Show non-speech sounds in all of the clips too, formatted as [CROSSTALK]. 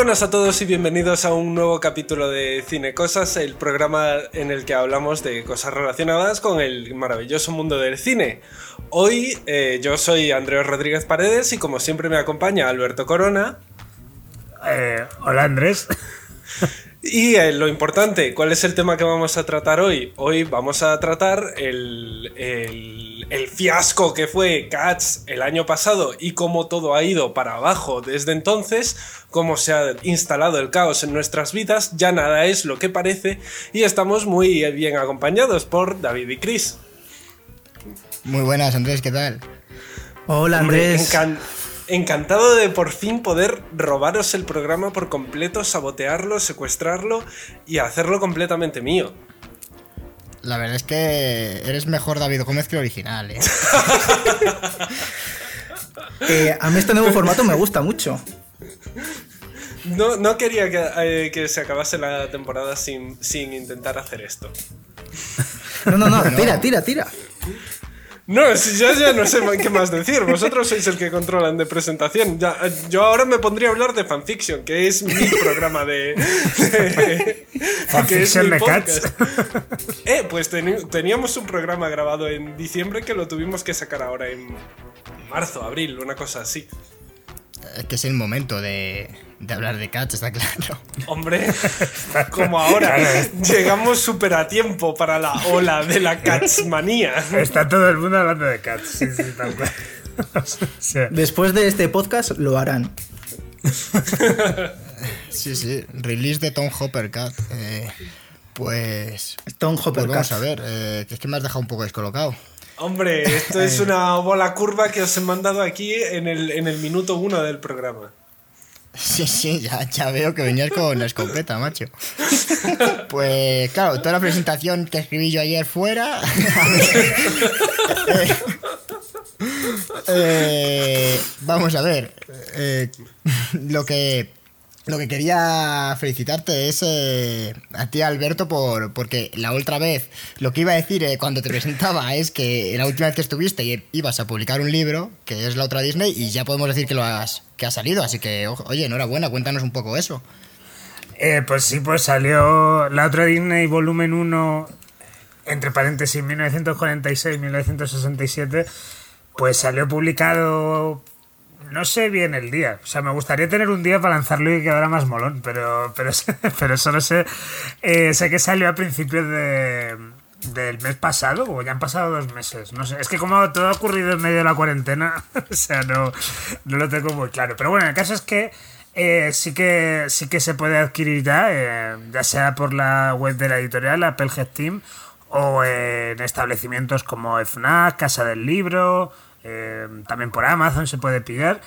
buenas a todos y bienvenidos a un nuevo capítulo de Cine Cosas, el programa en el que hablamos de cosas relacionadas con el maravilloso mundo del cine. Hoy eh, yo soy Andrés Rodríguez Paredes y como siempre me acompaña Alberto Corona. Eh, hola Andrés. [LAUGHS] Y eh, lo importante, ¿cuál es el tema que vamos a tratar hoy? Hoy vamos a tratar el, el, fiasco que fue Cats el año pasado y cómo todo ha ido para abajo desde entonces, cómo se ha instalado el caos en nuestras vidas, ya nada es lo que parece y estamos muy bien acompañados por David y Chris. Muy buenas, Andrés, ¿qué tal? Hola, Andrés encantado de por fin poder robaros el programa por completo, sabotearlo, secuestrarlo y hacerlo completamente mío. La verdad es que eres mejor David Gómez que original, ¿eh? [LAUGHS] ¿eh? a mí este nuevo formato me gusta mucho. No, no quería que, eh, que, se acabase la temporada sin, sin intentar hacer esto. No, no, no, [LAUGHS] tira, tira, tira. No, si ya, ya no sé [LAUGHS] qué más decir. Vosotros sois el que controlan de presentación. Ya, yo ahora me pondría a hablar de fanfiction, que es mi [LAUGHS] programa de. fanfiction de Cats. Eh, pues teníamos un programa grabado en diciembre que lo tuvimos que sacar ahora en marzo, abril, una cosa así. Es que es el momento de, hablar de Cats, está claro. Hombre, como ahora, llegamos súper a tiempo para la ola de la Catsmanía. Está todo el mundo hablando de Cats, sí, sí, Después de este podcast lo harán. Sí, sí, release de Tom Hopper Cat. Eh, pues. Tom Hopper pues Vamos a ver, eh, que es que me has dejado un poco descolocado. Hombre, esto es una bola curva que os he mandado aquí en el, en el minuto uno del programa. Sí, sí, ya, veo que venías con la escopeta, macho. Pues claro, toda la presentación que escribí yo ayer fuera. [LAUGHS] Eh, vamos a ver. Eh, lo que lo que quería felicitarte es eh, a ti, Alberto, por, porque la otra vez lo que iba a decir eh, cuando te [LAUGHS] presentaba es que la última vez que estuviste ibas a publicar un libro, que es la otra Disney, y ya podemos decir que lo has, que ha salido. Así que, oye, enhorabuena, cuéntanos un poco eso. Eh, pues sí, pues salió la otra Disney volumen 1, entre paréntesis, 1946-1967, pues salió publicado no sé bien el día. O sea, me gustaría tener un día para lanzarlo y que quedara más molón, pero, pero, [LAUGHS] pero solo sé. Eh, sé que salió a principios de, del mes pasado, o ya han pasado dos meses. No sé. Es que como todo ha ocurrido en medio de la cuarentena, [LAUGHS] o sea, no, no lo tengo muy claro. Pero bueno, el caso es que. Eh, sí que sí que se puede adquirir ya, eh, ya sea por la web de la editorial, Applehead Team, o en establecimientos como FNAC, Casa del Libro, eh, también por Amazon se puede pillar.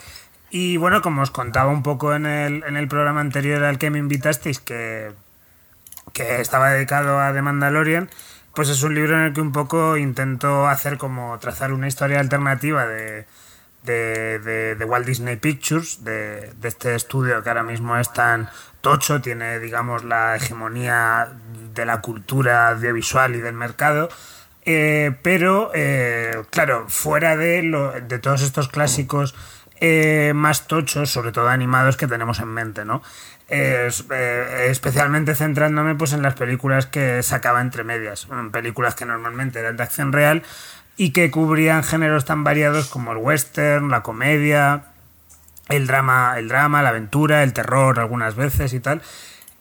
Y bueno, como os contaba un poco en el, en el programa anterior al que me invitasteis, que, que estaba dedicado a The Mandalorian, pues es un libro en el que un poco intento hacer como trazar una historia alternativa de, de, de, Walt Disney Pictures, de, de, este estudio que ahora mismo es tan tocho, tiene digamos la hegemonía de la cultura audiovisual y del mercado, eh, pero, eh, claro, fuera de, lo, de todos estos clásicos eh, más tochos, sobre todo animados, que tenemos en mente, ¿no? especialmente centrándome pues, en las películas que sacaba entre medias, películas que normalmente eran de acción real y que cubrían géneros tan variados como el western, la comedia, el drama, el drama, la aventura, el terror algunas veces y tal.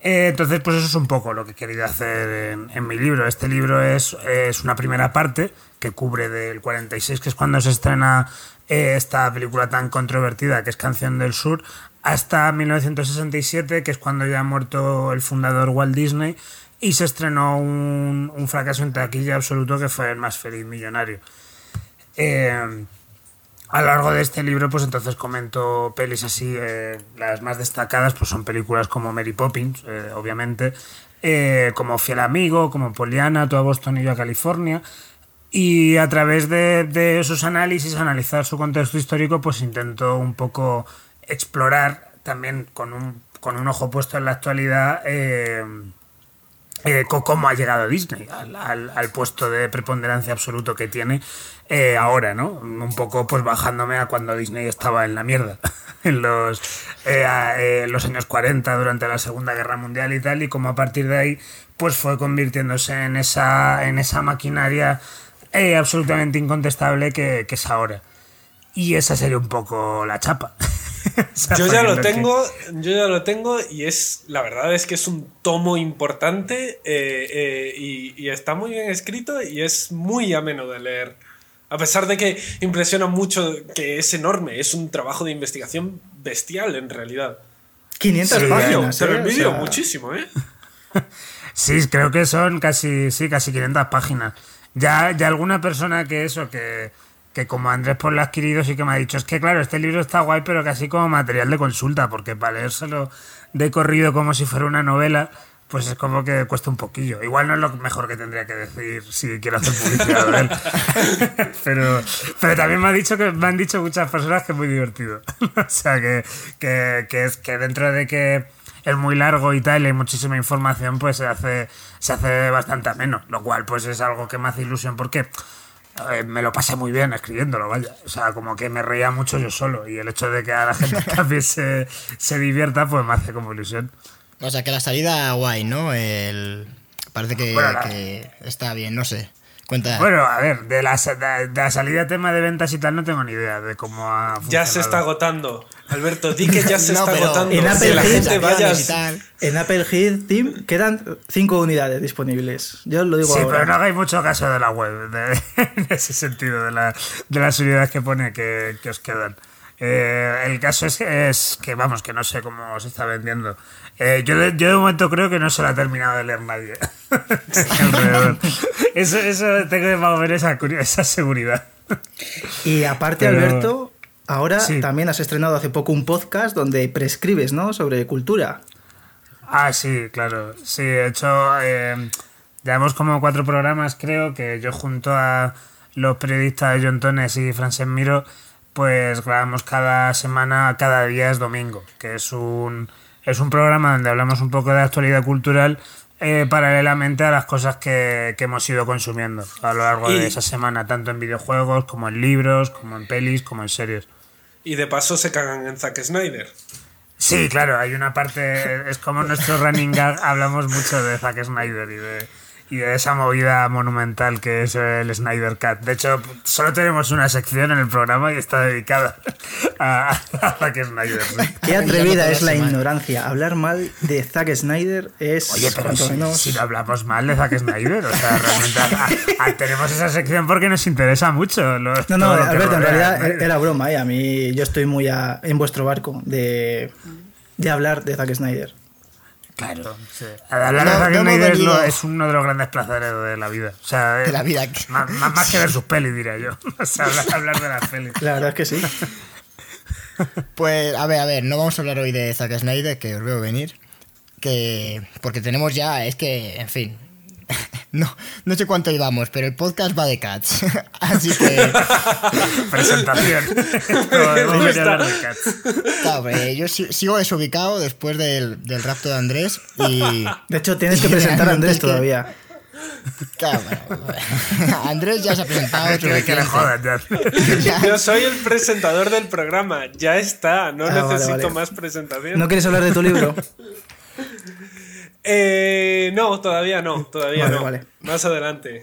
Eh, entonces, pues eso es un poco lo que he querido hacer en, mi libro. Este libro es, es, una primera parte que cubre del 46, que es cuando se estrena eh, esta película tan controvertida que es Canción del Sur, hasta 1967, que es cuando ya ha muerto el fundador Walt Disney, y se estrenó un, un fracaso en taquilla absoluto que fue el más feliz millonario. Eh, a lo largo de este libro, pues entonces comento pelis así, eh, las más destacadas pues son películas como Mary Poppins, eh, obviamente, eh, como Fiel Amigo, como Poliana, Tú a Boston y yo a California, y a través de, de esos análisis, analizar su contexto histórico, pues intento un poco explorar también con un, con un ojo puesto en la actualidad eh, cómo ha llegado Disney al, puesto de preponderancia absoluto que tiene eh, ahora, ¿no? Un poco pues bajándome a cuando Disney estaba en la mierda, [LAUGHS] en los, eh, años 40 durante la Segunda Guerra Mundial y tal, y cómo a partir de ahí pues fue convirtiéndose en esa, en esa maquinaria absolutamente incontestable que, que es ahora. Y esa sería un poco la chapa. [LAUGHS] [LAUGHS] yo ya lo tengo, yo ya lo tengo y es, la verdad es que es un tomo importante eh, eh, y, está muy bien escrito y es muy ameno de leer. A pesar de que impresiona mucho que es enorme, es un trabajo de investigación bestial en realidad. 500 páginas. Te lo ¿eh? envidio muchísimo, ¿eh? [LAUGHS] sí, creo que son casi, sí, casi 500 páginas. Ya, ya alguna persona que eso, que que como Andrés por lo ha adquirido sí que me ha dicho, es que claro, este libro está guay, pero casi como material de consulta, porque para leérselo de corrido como si fuera una novela, pues es como que cuesta un poquillo. Igual no es lo mejor que tendría que decir si quiero hacer publicidad de él. [LAUGHS] pero, pero también me, ha dicho que, me han dicho muchas personas que es muy divertido. [LAUGHS] o sea, que, que, que, es que dentro de que es muy largo y tal, y hay muchísima información, pues se hace, se hace bastante menos. Lo cual pues es algo que me hace ilusión porque me lo pasé muy bien escribiéndolo, vaya. O sea, como que me reía mucho yo solo. Y el hecho de que a la gente [LAUGHS] también se, se divierta, pues me hace como ilusión. O sea, que la salida guay, ¿no? El... Parece que está bien, no sé. Bueno, a ver, de la, de, salida tema de ventas y tal no tengo ni idea de cómo ha Ya se está agotando. Alberto, di que ya [LAUGHS] se está agotando. En Apple, la gente en Apple Heat Team quedan 5 unidades disponibles. Yo lo digo sí, pero no hagáis mucho caso de la web, en [LAUGHS] ese sentido, de, la, de las unidades que pone que, que os quedan. Eh, el caso es, es, que, vamos, que no sé cómo se está vendiendo. Eh, yo, de, yo, de, momento creo que no se lo ha terminado de leer nadie. [LAUGHS] eso, eso tengo que mover esa, esa seguridad. Y aparte, Alberto, ahora también has estrenado hace poco un podcast donde prescribes, ¿no? Sobre cultura. Ah, sí, claro. Sí, he hecho. Eh, llevamos como cuatro programas, creo, que yo junto a los periodistas John Tones y Francesc Miro pues grabamos cada semana, cada día es domingo, que es un, es un programa donde hablamos un poco de actualidad cultural eh, paralelamente a las cosas que, hemos ido consumiendo a lo largo de esa semana, tanto en videojuegos como en libros, como en pelis, como en series. Y de paso se cagan en Zack Snyder. Sí, claro, hay una parte, es como nuestro running gag, hablamos mucho de Zack Snyder y de y de esa movida monumental que es el Snyder Cut. De hecho, solo tenemos una sección en el programa y está dedicada a, Zack Snyder. Qué atrevida es la ignorancia. Hablar mal de Zack Snyder es. Oye, pero si, si, no hablamos mal de Zack Snyder, o sea, realmente tenemos esa sección porque nos interesa mucho. no, no, Alberto, en realidad era broma. ¿eh? A mí, yo estoy muy en vuestro barco de, de hablar de Zack Snyder. Claro, sí. Hablar de Zack Snyder es uno de los grandes placeres de la vida. O sea, de la vida. Más, más, que ver sus pelis, diría yo. [LAUGHS] O sea, hablar, de las pelis. La verdad es que sí. Pues, a ver, a ver, no vamos a hablar hoy de Zack Snyder, que os veo venir. Que. Porque tenemos ya, es que, en fin, [LAUGHS] no, no sé cuánto íbamos, pero el podcast va de Cats. [LAUGHS] Así que. [LAUGHS] Presentación. claro, yo sigo desubicado después del, rapto de Andrés. Y, de hecho, tienes que presentar a Andrés todavía. Claro, Andrés ya se ha presentado. Que, que le jodan, ya. Yo soy el presentador del programa, ya está, no ah, necesito más presentación. ¿No quieres hablar de tu libro? Eh, no, todavía no, todavía no. Más adelante.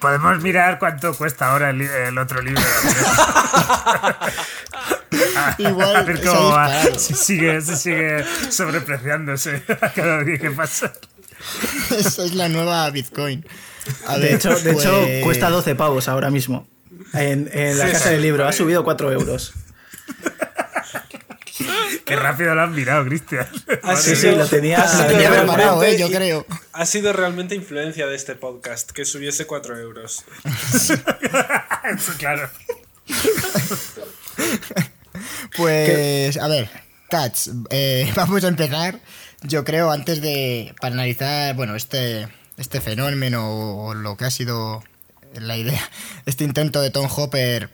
Podemos mirar cuánto cuesta ahora el, otro libro. [LAUGHS] Igual, a ver cómo va. Si sigue, sigue sobrepreciándose [LAUGHS] cada día que pasa. Esa es la nueva Bitcoin. de hecho, de hecho, pues- cuesta 12 pavos ahora mismo. En, la casa del libro. Ha subido 4 euros. Qué rápido lo han mirado, Cristian. [LAUGHS] Ah, sí, sí, lo tenía, preparado, eh, yo creo. Ha sido realmente influencia de este podcast que subiese 4 euros. [LAUGHS] claro. [LAUGHS] pues, a ver, Cats, eh, vamos a empezar. Yo creo, antes de. para analizar, bueno, este, este fenómeno o lo que ha sido la idea, este intento de Tom Hopper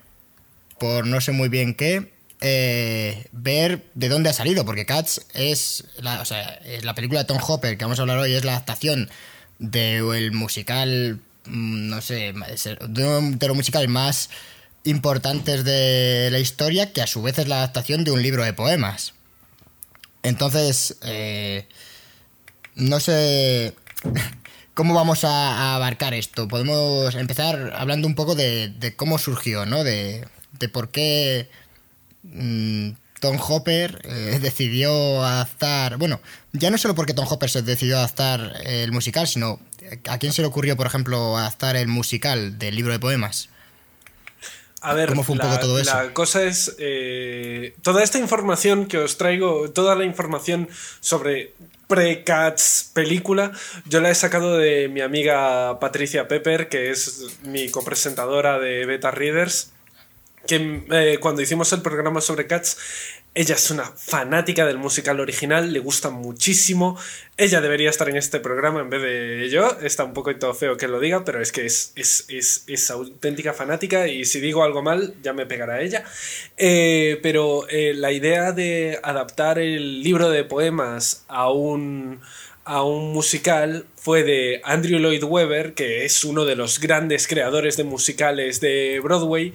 por no sé muy bien qué, eh, ver de dónde ha salido, porque Cats es la, película de Tom Hopper que vamos a hablar hoy, es la adaptación del musical, mm, no sé, de de los musicales más importantes de la historia, que a su vez es la adaptación de un libro de poemas. Entonces, eh, no sé [LAUGHS] cómo vamos a, abarcar esto. Podemos empezar hablando un poco de, cómo surgió, ¿no? De, por qué mm, Tom Hopper eh, [LAUGHS] decidió adaptar. Bueno, ya no solo porque Tom Hopper se decidió adaptar el musical, sino a quién se le ocurrió, por ejemplo, adaptar el musical del libro de poemas. A ver, ¿Cómo fue un la, poco todo eso? La cosa es, eh, toda esta información que os traigo, toda la información sobre pre-Cats película, yo la he sacado de mi amiga Patricia Pepper, que es mi copresentadora de Beta Readers que eh, cuando hicimos el programa sobre Cats, ella es una fanática del musical original, le gusta muchísimo. Ella debería estar en este programa en vez de yo. Está un poco todo feo que lo diga, pero es que es, es, auténtica fanática y si digo algo mal ya me pegará ella. Eh, pero eh, la idea de adaptar el libro de poemas a un, a un musical fue de Andrew Lloyd Webber, que es uno de los grandes creadores de musicales de Broadway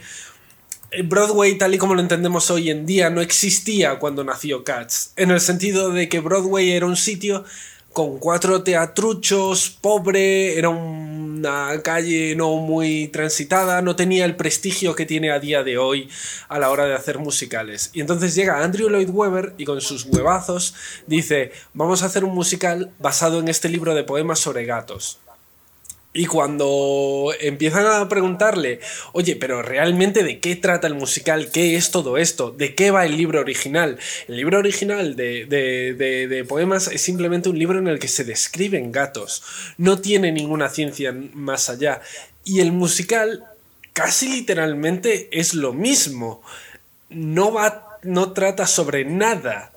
Broadway, tal y como lo entendemos hoy en día, no existía cuando nació Cats, en el sentido de que Broadway era un sitio con cuatro teatruchos, pobre, era una calle no muy transitada, no tenía el prestigio que tiene a día de hoy a la hora de hacer musicales. Y entonces llega Andrew Lloyd Webber y con sus huevazos dice, vamos a hacer un musical basado en este libro de poemas sobre gatos. Y cuando empiezan a preguntarle, oye, pero realmente de qué trata el musical, qué es todo esto, de qué va el libro original. El libro original de, de, poemas es simplemente un libro en el que se describen gatos, no tiene ninguna ciencia más allá. Y el musical casi literalmente es lo mismo, no, va, no trata sobre nada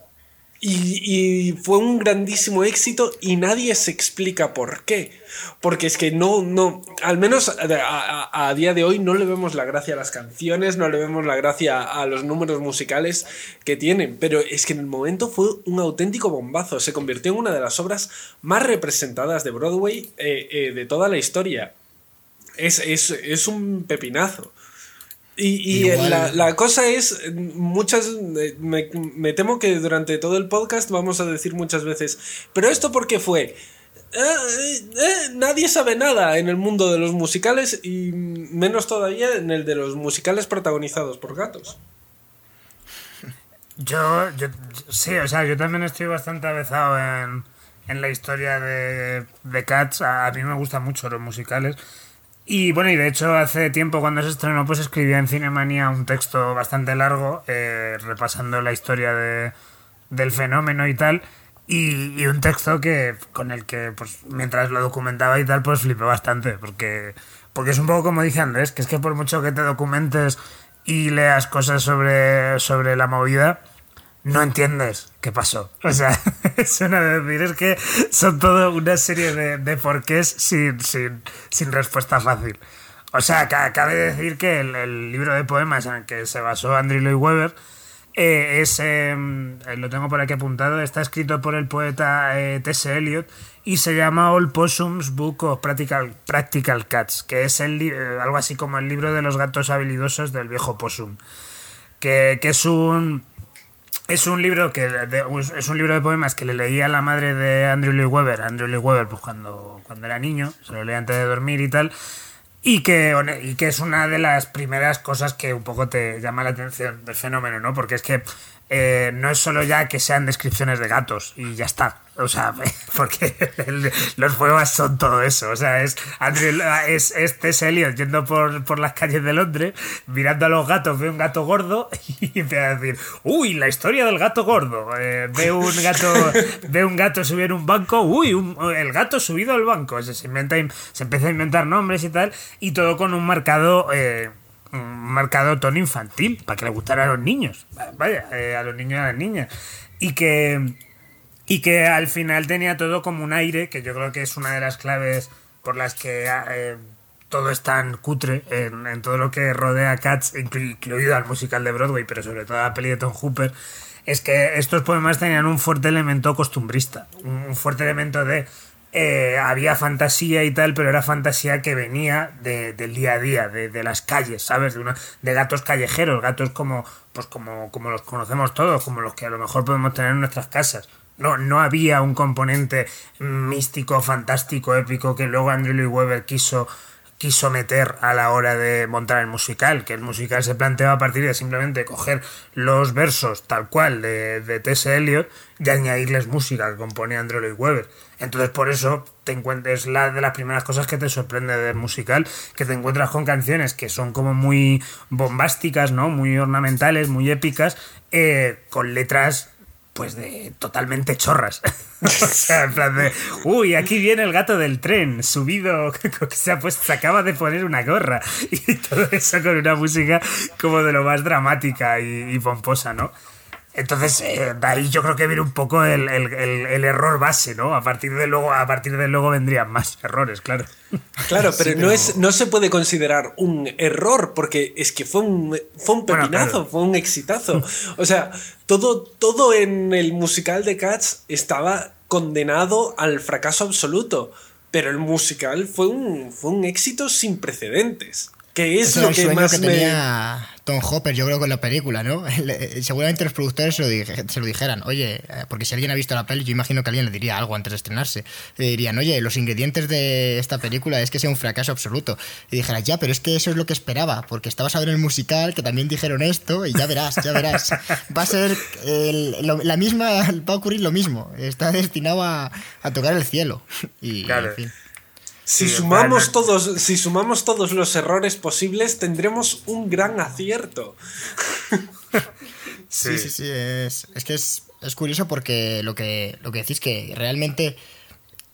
y, fue un grandísimo éxito y nadie se explica por qué. Porque es que no, no, al menos a, día de hoy no le vemos la gracia a las canciones, no le vemos la gracia a los números musicales que tienen. Pero es que en el momento fue un auténtico bombazo. Se convirtió en una de las obras más representadas de Broadway eh, eh, de toda la historia. Es, es, es un pepinazo. Y, la, cosa es, muchas, me, temo que durante todo el podcast vamos a decir muchas veces, pero esto por qué fue, eh, eh, nadie sabe nada en el mundo de los musicales y menos todavía en el de los musicales protagonizados por gatos. Yo, yo sí, o sea, yo también estoy bastante avezado en, en la historia de, de Cats, a, a mí me gustan mucho los musicales. Y bueno, y de hecho hace tiempo cuando se estrenó pues escribía en Cinemanía un texto bastante largo eh, repasando la historia de, del fenómeno y tal. Y, un texto que con el que pues mientras lo documentaba y tal pues flipé bastante porque, porque es un poco como dice Andrés, que es que por mucho que te documentes y leas cosas sobre, sobre la movida, no entiendes qué pasó. O sea, [LAUGHS] es una de decir, es que son toda una serie de, de porqués sin, sin, sin, respuesta fácil. O sea, cabe decir que el, libro de poemas en el que se basó Andrew Lloyd Webber eh, es, em, eh, lo tengo por aquí apuntado, está escrito por el poeta eh, T.S. Eliot y se llama All Possums Book of Practical, Practical Cats, que es el, algo así como el libro de los gatos habilidosos del viejo Possum, que, que es un es un libro que es un libro de poemas que le leía la madre de Andrew Lee Weber, Andrew Lee Weber, pues cuando, cuando era niño, se lo leía antes de dormir y tal. Y que, y que es una de las primeras cosas que un poco te llama la atención del fenómeno, ¿no? Porque es que eh, no es solo ya que sean descripciones de gatos y ya está. O sea, [LAUGHS] porque los poemas son todo eso. O sea, es Andrew, es, este Eliot yendo por, por, las calles de Londres, mirando a los gatos, ve un gato gordo [LAUGHS] y empieza a decir, uy, la historia del gato gordo. Eh, ve un gato, [LAUGHS] ve un gato subir un banco, uy, el gato subido al banco. se, inventa, se empieza a inventar nombres y tal, y todo con un marcado. Eh, un marcado tono infantil, para que le gustara a los niños, vaya, eh, a los niños y a las niñas. Y que, y que al final tenía todo como un aire, que yo creo que es una de las claves por las que eh, todo es tan cutre en, todo lo que rodea a Cats, incluido al musical de Broadway, pero sobre todo a la peli de Tom Hooper, es que estos poemas tenían un fuerte elemento costumbrista, un fuerte elemento de eh, había fantasía y tal, pero era fantasía que venía del día a día, de, las calles, ¿sabes? De, una, de gatos callejeros, gatos como, pues como, como los conocemos todos, como los que a lo mejor podemos tener en nuestras casas. No, no había un componente místico, fantástico, épico que luego Andrew Lloyd Webber quiso quiso meter a la hora de montar el musical, que el musical se planteaba a partir de simplemente coger los versos tal cual de, de T.S. Eliot y añadirles música que compone Andrew Lloyd Webber. Entonces por eso te encuentres la de las primeras cosas que te sorprende del musical, que te encuentras con canciones que son como muy bombásticas, ¿no? Muy ornamentales, muy épicas, eh, con letras pues de totalmente chorras. [LAUGHS] [LAUGHS] o sea, en plan de, uy, aquí viene el gato del tren, subido, [LAUGHS] se, ha puesto, se acaba de poner una gorra. Y todo eso con una música como de lo más dramática y pomposa, ¿no? Entonces, eh, de ahí yo creo que viene un poco el, error base, ¿no? A partir de luego, a partir de luego vendrían más errores, claro. Claro, [LAUGHS] pero, no es, no se puede considerar un error, porque es que fue un, fue un pepinazo, fue un exitazo. [LAUGHS] O sea, todo, todo en el musical de Cats estaba condenado al fracaso absoluto. Pero el musical fue un, fue un éxito sin precedentes. Que es lo que más tenía Tom Hopper, yo creo, con la película, ¿no? [LAUGHS] Seguramente los productores se lo, dijeran, oye, eh, porque si alguien ha visto la peli, yo imagino que alguien le diría algo antes de estrenarse. Le dirían, oye, los ingredientes de esta película es que sea un fracaso absoluto. Y dijera, ya, pero es que eso es lo que esperaba, porque estabas a ver el musical, que también dijeron esto, y ya verás, ya verás. Va a ser la misma, va a ocurrir lo mismo. Está destinado a, tocar el cielo. [LAUGHS] Y, claro. En fin. Si sumamos, todos, si sumamos todos los errores posibles, tendremos un gran acierto. [LAUGHS] sí, sí, sí. Es, que es, curioso porque lo que, lo que decís que realmente,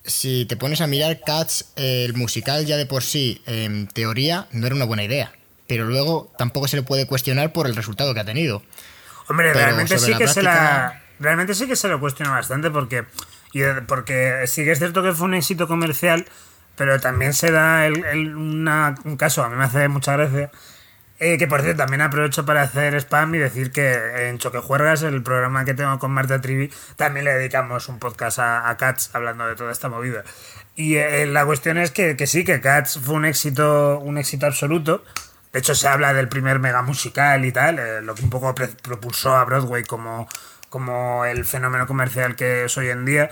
si te pones a mirar Cats, el musical ya de por sí, en teoría, no era una buena idea. Pero luego tampoco se le puede cuestionar por el resultado que ha tenido. Hombre, realmente sí que se la. Realmente sí que se lo cuestiona bastante porque. Y porque sí que es cierto que fue un éxito comercial pero también se da el, un caso, a mí me hace mucha gracia, eh, que por cierto también aprovecho para hacer spam y decir que en Choque Juergas, el programa que tengo con Marta Trivi, también le dedicamos un podcast a, Cats hablando de toda esta movida. Y eh, la cuestión es que, sí, que Cats fue un éxito, un éxito absoluto. De hecho, se habla del primer mega musical y tal, eh, lo que un poco propulsó a Broadway como, como el fenómeno comercial que es hoy en día.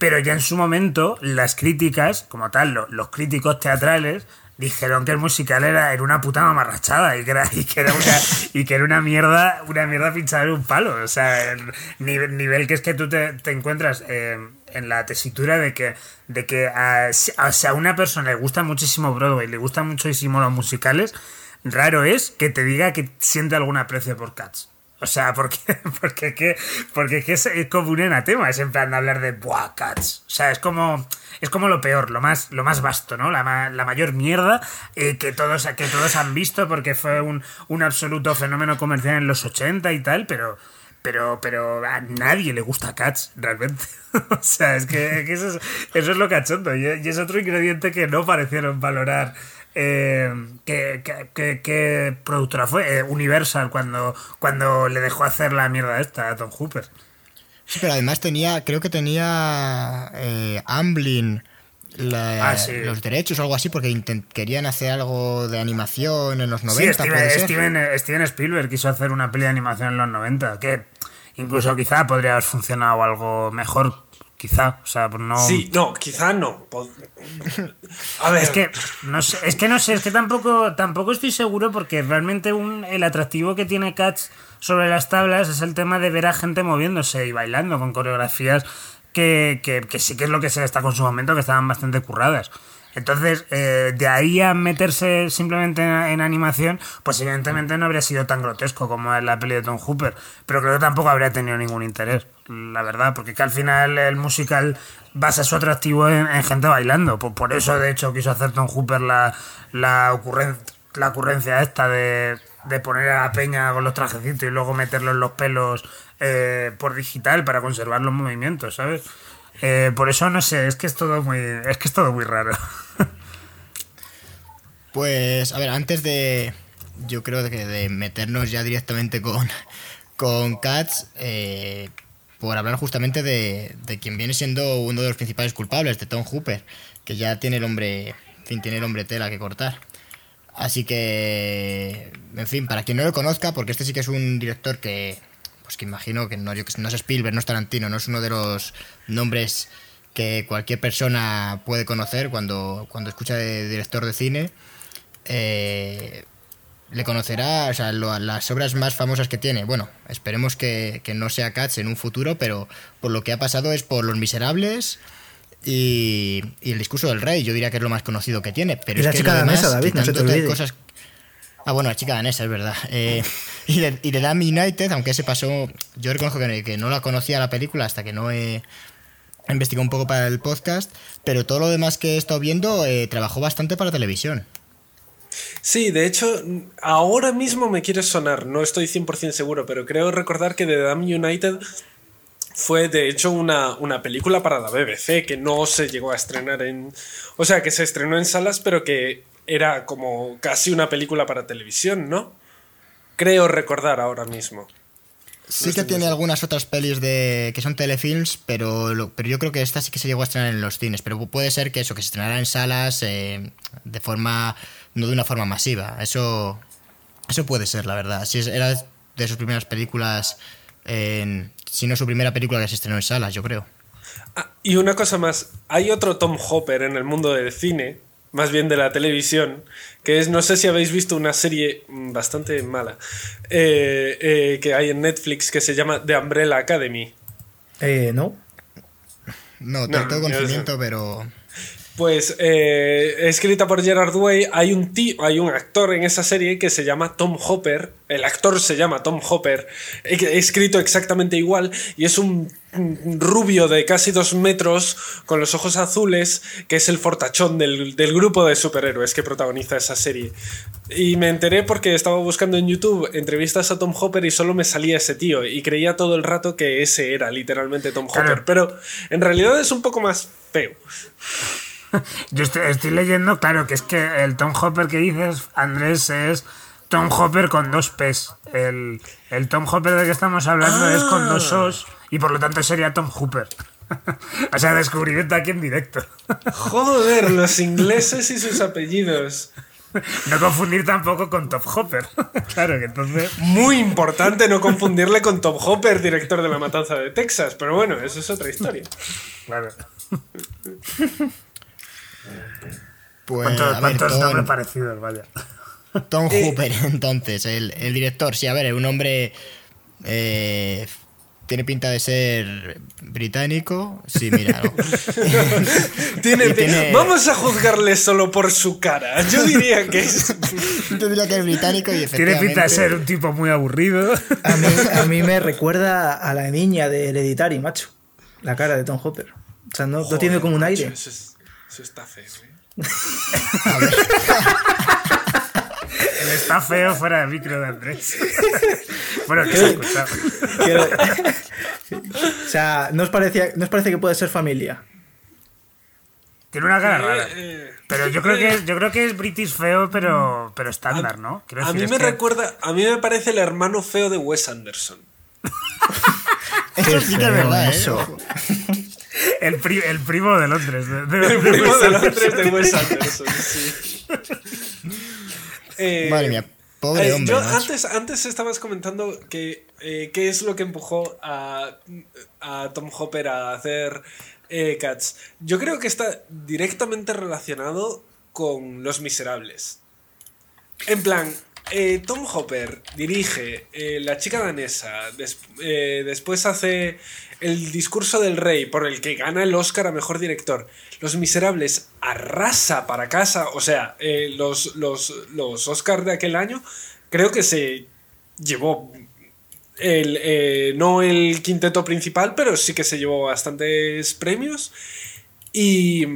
Pero ya en su momento, las críticas, como tal, los, críticos teatrales, dijeron que el musical era, era una puta mamarrachada y que era, y que era una, [LAUGHS] y que era una mierda, una mierda pinchada en un palo. O sea, el nivel, nivel que es que tú te, encuentras eh, en la tesitura de que, de que a, a, una persona le gusta muchísimo Broadway, le gustan muchísimo los musicales, raro es que te diga que siente algún aprecio por Cats. O sea, [LAUGHS] porque, porque, ¿qué? porque es, como un enatema, es en plan de hablar de Buah, cats. O sea, es como, es como lo peor, lo más, lo más vasto, ¿no? La, la mayor mierda eh, que, todos, que todos han visto porque fue un, un absoluto fenómeno comercial en los 80 y tal, pero, pero, pero a nadie le gusta Cats, realmente. [LAUGHS] o sea, es que, eso, es, eso es lo cachondo. Y es otro ingrediente que no parecieron valorar eh, ¿qué, productora fue? Eh, Universal, cuando, cuando le dejó hacer la mierda esta a Tom Hooper. Sí, pero además tenía, creo que tenía eh, Amblin ah, los derechos o algo así, porque querían hacer algo de animación en los 90. Sí, Steven, Steven, Spielberg quiso hacer una peli de animación en los 90, que incluso quizá podría haber funcionado algo mejor Quizá, o sea, no. Sí, no, quizá no. A ver. Es que no sé, es que no sé, es que tampoco, tampoco estoy seguro porque realmente un, el atractivo que tiene Cats sobre las tablas es el tema de ver a gente moviéndose y bailando con coreografías que, que, que sí que es lo que se está con su momento, que estaban bastante curradas. Entonces, eh, de ahí a meterse simplemente en, animación, pues evidentemente no habría sido tan grotesco como en la peli de Tom Hooper, pero creo que tampoco habría tenido ningún interés, la verdad, porque que al final el musical basa su atractivo en, gente bailando. Pues por eso, de hecho, quiso hacer Tom Hooper la, la, ocurrencia, la ocurrencia esta de, de poner a la peña con los trajecitos y luego meterlo en los pelos eh, por digital para conservar los movimientos, ¿sabes? Eh, por eso no sé, es que es todo muy, es que es todo muy raro. Pues, a ver, antes de. Yo creo que de meternos ya directamente con, con Cats, eh, por hablar justamente de, de, quien viene siendo uno de los principales culpables, de Tom Hooper, que ya tiene el hombre. En fin, tiene el hombre tela que cortar. Así que. En fin, para quien no lo conozca, porque este sí que es un director que. Pues que imagino que no, no es Spielberg, no es Tarantino, no es uno de los nombres que cualquier persona puede conocer cuando, cuando escucha de director de cine. Eh, le conocerá o sea, las obras más famosas que tiene. Bueno, esperemos que, no sea Cats en un futuro, pero por lo que ha pasado es por Los Miserables y, El discurso del rey. Yo diría que es lo más conocido que tiene. Pero y la chica danesa, David, no se te Cosas... Ah, bueno, la chica danesa, es verdad. Eh, y, de, y de United, aunque ese pasó, yo reconozco que, que no la conocía la película hasta que no he investigado un poco para el podcast, pero todo lo demás que he estado viendo eh, trabajó bastante para televisión. Sí, de hecho, ahora mismo me quiere sonar, no estoy 100% seguro, pero creo recordar que The Damn United fue de hecho una, una, película para la BBC que no se llegó a estrenar en... O sea, que se estrenó en salas, pero que era como casi una película para televisión, ¿no? Creo recordar ahora mismo. Sí que tiene algunas otras pelis de que son telefilms, pero, pero yo creo que esta sí que se llegó a estrenar en los cines. Pero puede ser que eso, que se estrenara en salas eh, de forma no de una forma masiva. Eso, eso puede ser, la verdad. Si era de sus primeras películas, si no su primera película que se estrenó en salas, yo creo. Ah, y una cosa más, hay otro Tom Hopper en el mundo del cine, más bien de la televisión, que es, no sé si habéis visto una serie bastante mala eh, eh, que hay en Netflix que se llama The Umbrella Academy. Eh, no. No, tengo conocimiento, pero pues eh, escrita por Gerard Way, hay un, tío, hay un actor en esa serie que se llama Tom Hopper, el actor se llama Tom Hopper, escrito exactamente igual, y es un rubio de casi dos metros con los ojos azules, que es el fortachón del, del, grupo de superhéroes que protagoniza esa serie. Y me enteré porque estaba buscando en YouTube entrevistas a Tom Hopper y solo me salía ese tío, y creía todo el rato que ese era literalmente Tom Hopper, pero en realidad es un poco más feo. [LAUGHS] Yo estoy, leyendo, claro, que es que el Tom Hopper que dices, Andrés, es Tom Hopper con dos P's. El, Tom Hopper de que estamos hablando es con dos ah. O's y por lo tanto sería Tom Hooper. [LAUGHS] o sea, descubrimiento aquí en directo. [LAUGHS] Joder, los ingleses y sus apellidos. No confundir tampoco con Top Hopper. claro que entonces. Muy importante no confundirle con Top Hopper, director de La Matanza de Texas. Pero bueno, eso es otra historia. Claro. Pues, ¿Cuántos, nombres parecidos, vaya? Tom Hooper, [LAUGHS] entonces, el, director. Sí, a ver, es un hombre. Eh, tiene pinta de ser británico. Sí, mira. [LAUGHS] tiene, Vamos a juzgarle solo por su cara. Yo diría que es. [LAUGHS] Yo diría que es británico y efectivamente. Tiene pinta de ser un tipo muy aburrido. A mí, me recuerda a la niña de Hereditary, macho. La cara de Tom Hopper. O sea, no, tiene como un aire. Eso está feo, ¿eh? [LAUGHS] El [LAUGHS] está feo fuera de micro [LAUGHS] de Andrés. bueno, ¿qué se ha escuchado? o sea, ¿no os, parecía, ¿no os parece que puede ser familia? Tiene una cara rara. Eh, eh, pero yo creo que es, yo creo que es British feo, pero, pero estándar, ¿no? a mí me recuerda, a mí me parece el hermano feo de Wes Anderson. eso sí que es verdad, ¿eh? eso. El, el, primo de Londres. el primo de Londres de Wes Anderson, sí. [LAUGHS] Eh, Madre mía, pobre eh, hombre. Yo antes, antes estabas comentando que eh, qué es lo que empujó a, a Tom Hopper a hacer Cats. Yo creo que está directamente relacionado con Los Miserables. En plan, Tom Hopper dirige La chica danesa, después hace el discurso del rey, por el que gana el Oscar a Mejor Director. Los Miserables arrasa para casa, o sea, eh, los, los, los Oscars de aquel año, creo que se llevó el, eh, no el quinteto principal, pero sí que se llevó bastantes premios. Y,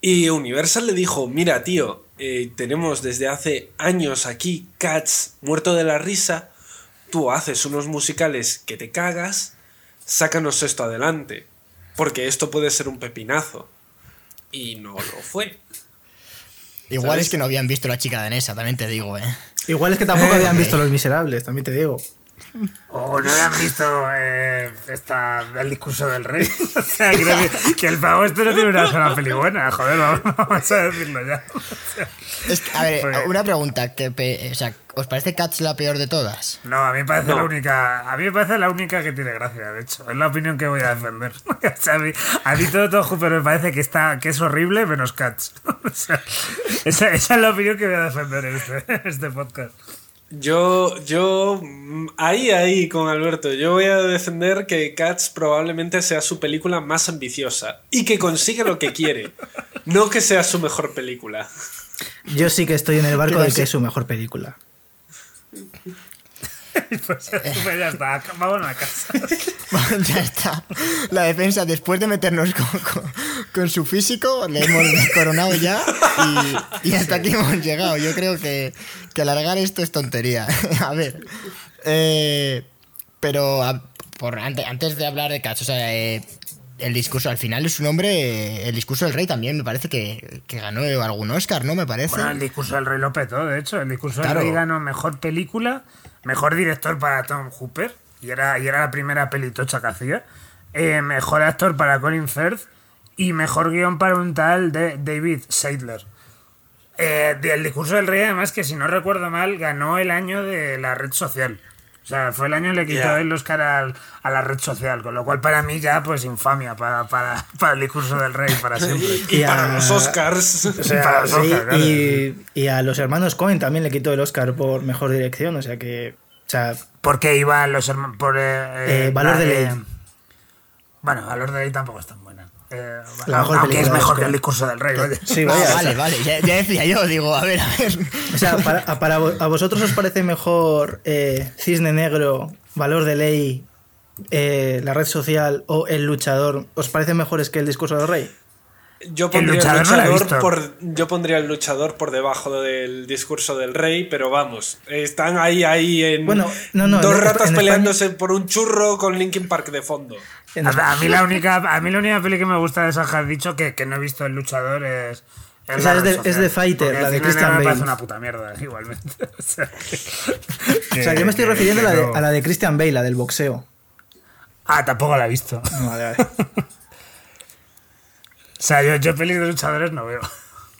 y Universal le dijo, mira tío, eh, tenemos desde hace años aquí Cats muerto de la risa, tú haces unos musicales que te cagas sácanos esto adelante, porque esto puede ser un pepinazo. Y no lo fue. Igual es que no habían visto la chica danesa, también te digo, ¿eh? Igual es que tampoco [LAUGHS] habían visto Los Miserables, también te digo. O no habían visto eh, esta, el discurso del rey. [LAUGHS] o sea, creo que, que, el pavo este no tiene una sola peli buena. Joder, vamos a decirlo ya. Es que, a ver, pues, una pregunta. Que, o sea, ¿Os parece Cats la peor de todas? No, a mí me parece la única. A mí me parece la única que tiene gracia, de hecho. Es la opinión que voy a defender. [LAUGHS] o sea, a, mí, a mí todo, todo pero me parece que está, que es horrible menos Cats. [LAUGHS] o sea, esa, esa, es la opinión que voy a defender en este, en este podcast. Yo, yo, ahí, ahí con Alberto, yo voy a defender que Cats probablemente sea su película más ambiciosa y que consigue lo que quiere, [LAUGHS] no que sea su mejor película. Yo sí que estoy en el barco de que es su mejor película. [LAUGHS] pues, ya está, vamos a casa. [LAUGHS] ya está. La defensa, después de meternos con, su físico, le hemos coronado ya y, hasta aquí hemos llegado. Yo creo que, alargar esto es tontería. [LAUGHS] a ver. Eh, pero por, antes, de hablar de Cats, o sea, eh, el discurso, al final es su nombre, el discurso del rey también me parece que, ganó algún Oscar, ¿no? Me parece. Bueno, el discurso del rey lo petó, de hecho. El discurso del rey ganó mejor película, mejor director para Tom Hooper, y era, y era la primera pelitocha que hacía. Eh, mejor actor para Colin Firth y mejor guion para un tal de David Seidler. Eh, el discurso del rey, además, que si no recuerdo mal, ganó el año de la red social. O sea, fue el año en el que quitó el Oscar a la red social, con lo cual para mí ya pues infamia para, para, para el discurso del rey para siempre. y, para los Oscars. y, a los hermanos Cohen también le quitó el Oscar por mejor dirección, o sea que... O sea, ¿Por qué iban los hermanos? Por, eh, eh, valor de ley. Bueno, Valor de ley tampoco es Eh, aunque es mejor que el discurso del rey. Sí, vale, [LAUGHS] vale, ya, decía yo, digo, a ver, a ver. O sea, para, para a vosotros os parece mejor eh, Cisne Negro, Valor de Ley, eh, la red social o El Luchador, ¿os parecen mejores que el discurso del rey? Yo pondría el luchador, por, yo pondría el luchador por debajo del discurso del rey, pero vamos, están ahí, ahí en bueno, no, no, dos ratas peleándose por un churro con Linkin Park de fondo. A, mí la única, a mí la única peli que me gusta de esa has dicho que, que no he visto el luchador es. Es, o sea, es, de, es, de, Fighter, la de Christian Bale. Me parece una puta mierda, [LAUGHS] igualmente. [LAUGHS] o sea, o sea yo me estoy refiriendo a la, de, a la de Christian Bale, la del boxeo. Ah, tampoco la he visto. vale, vale. [LAUGHS] O sea, yo, yo pelis de luchadores no veo.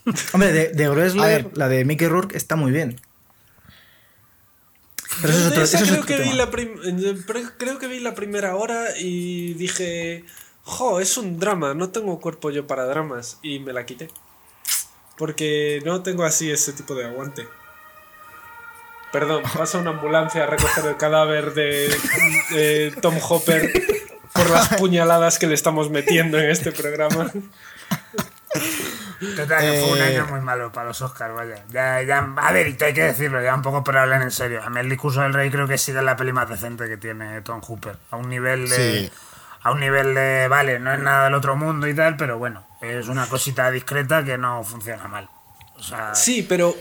[LAUGHS] Hombre, de, de Gressler, la de Mickey Rourke, está muy bien. Pero eso es otro, eso creo, que vi la creo que vi la primera hora y dije, jo, es un drama, no tengo cuerpo yo para dramas. Y me la quité. Porque no tengo así ese tipo de aguante. Perdón, pasa una ambulancia a recoger el cadáver de, de Tom Hopper por las [LAUGHS] puñaladas que le estamos metiendo en este programa. Total, que fue un año eh, muy malo para los Oscars, vaya. Ya, ya, a ver, y hay que decirlo, ya un poco para hablar en serio. A mí el discurso del rey creo que sigue la peli más decente que tiene Tom Hooper. A un nivel de. A un nivel de. Vale, no es nada del otro mundo y tal, pero bueno, es una cosita discreta que no funciona mal. O sea, sí, pero.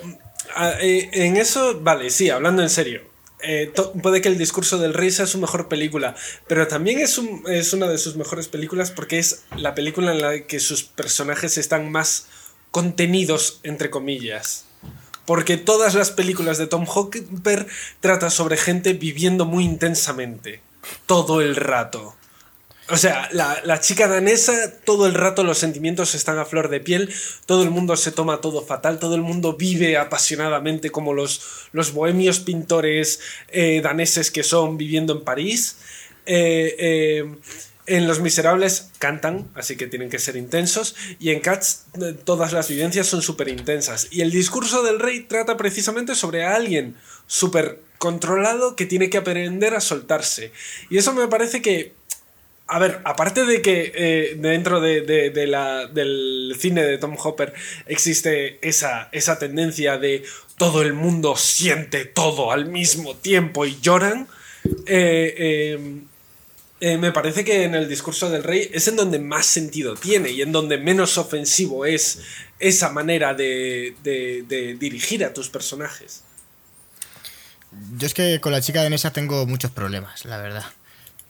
Eh, en eso, vale, sí, hablando en serio eh, puede que el discurso del rey sea su mejor película, pero también es, es una de sus mejores películas porque es la película en la que sus personajes están más contenidos, entre comillas. Porque todas las películas de Tom Hopper tratan sobre gente viviendo muy intensamente, todo el rato. O sea, la, chica danesa, todo el rato los sentimientos están a flor de piel, todo el mundo se toma todo fatal, todo el mundo vive apasionadamente como los, los bohemios pintores eh, daneses que son viviendo en París. Eh, eh, en Los Miserables cantan, así que tienen que ser intensos, y en Cats todas las vivencias son súper intensas. Y el discurso del rey trata precisamente sobre alguien súper controlado que tiene que aprender a soltarse. Y eso me parece que a ver, aparte de que eh, dentro de, la, del cine de Tom Hopper existe esa, esa tendencia de todo el mundo siente todo al mismo tiempo y lloran, eh, eh, me parece que en el discurso del rey es en donde más sentido tiene y en donde menos ofensivo es esa manera de, de dirigir a tus personajes. Yo es que con la chica de mesa tengo muchos problemas, la verdad.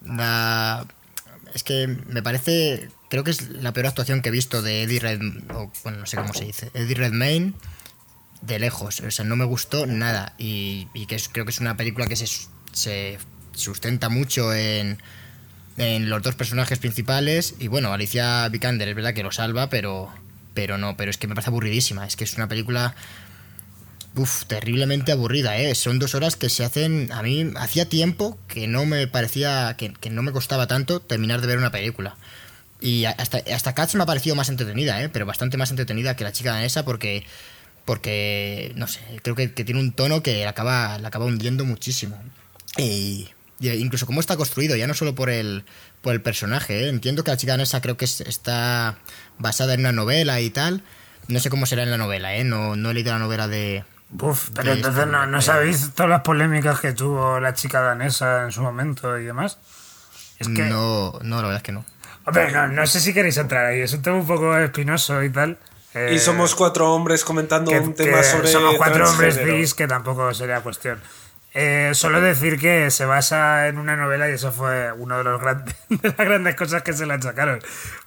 La es que me parece, creo que es la peor actuación que he visto de Eddie Red, o, bueno, no sé cómo se dice, Eddie Redmayne. de lejos. O sea, no me gustó nada. Y, y que es- creo que es una película que se, se sustenta mucho en, en los dos personajes principales. Y bueno, Alicia Vikander es verdad que lo salva, pero, pero no, pero es que me parece aburridísima. Es que es una película. Uf, terriblemente aburrida, ¿eh? Son dos horas que se hacen... A mí hacía tiempo que no me parecía... Que, no me costaba tanto terminar de ver una película. Y hasta, hasta Cats me ha parecido más entretenida, ¿eh? Pero bastante más entretenida que la chica danesa porque... Porque, no sé, creo que, tiene un tono que la acaba, la acaba hundiendo muchísimo. Y, incluso cómo está construido, ya no solo por el, por el personaje, ¿eh? Entiendo que la chica danesa creo que es- está basada en una novela y tal. No sé cómo será en la novela, ¿eh? No, no he leído la novela de... Uf, pero entonces no, no sabéis todas las polémicas que tuvo la chica danesa en su momento y demás. Es que, No, no, la verdad es que no. hombre, no, no sé si queréis entrar ahí, es un tema un poco espinoso y tal. Eh, Y somos cuatro hombres comentando que- un tema que sobre. somos cuatro hombres cis que tampoco sería cuestión. Eh, solo decir que se basa en una novela y eso fue uno de los grandes [LAUGHS] de las grandes cosas que se la sacaron.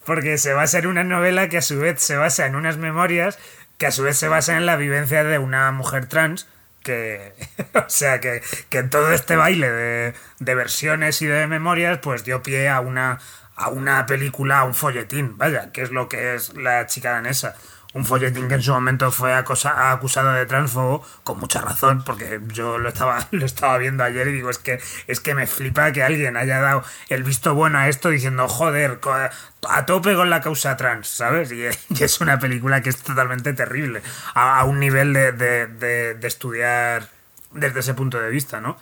Porque se basa en una novela que a su vez se basa en unas memorias que a su vez se basa en la vivencia de una mujer trans que [LAUGHS] o sea que, que todo este baile de, de versiones y de memorias pues dio pie a una a una película, a un folletín, vaya, que es lo que es la chica danesa un folletín que en su momento fue acosa- acusado de transfobo, con mucha razón, porque yo lo estaba, [LAUGHS] lo estaba viendo ayer y digo, es que, es que me flipa que alguien haya dado el visto bueno a esto diciendo, joder, a tope con la causa trans, ¿sabes? Y, es una película que es totalmente terrible, a, a un nivel de, de- de- de estudiar desde ese punto de vista, ¿no?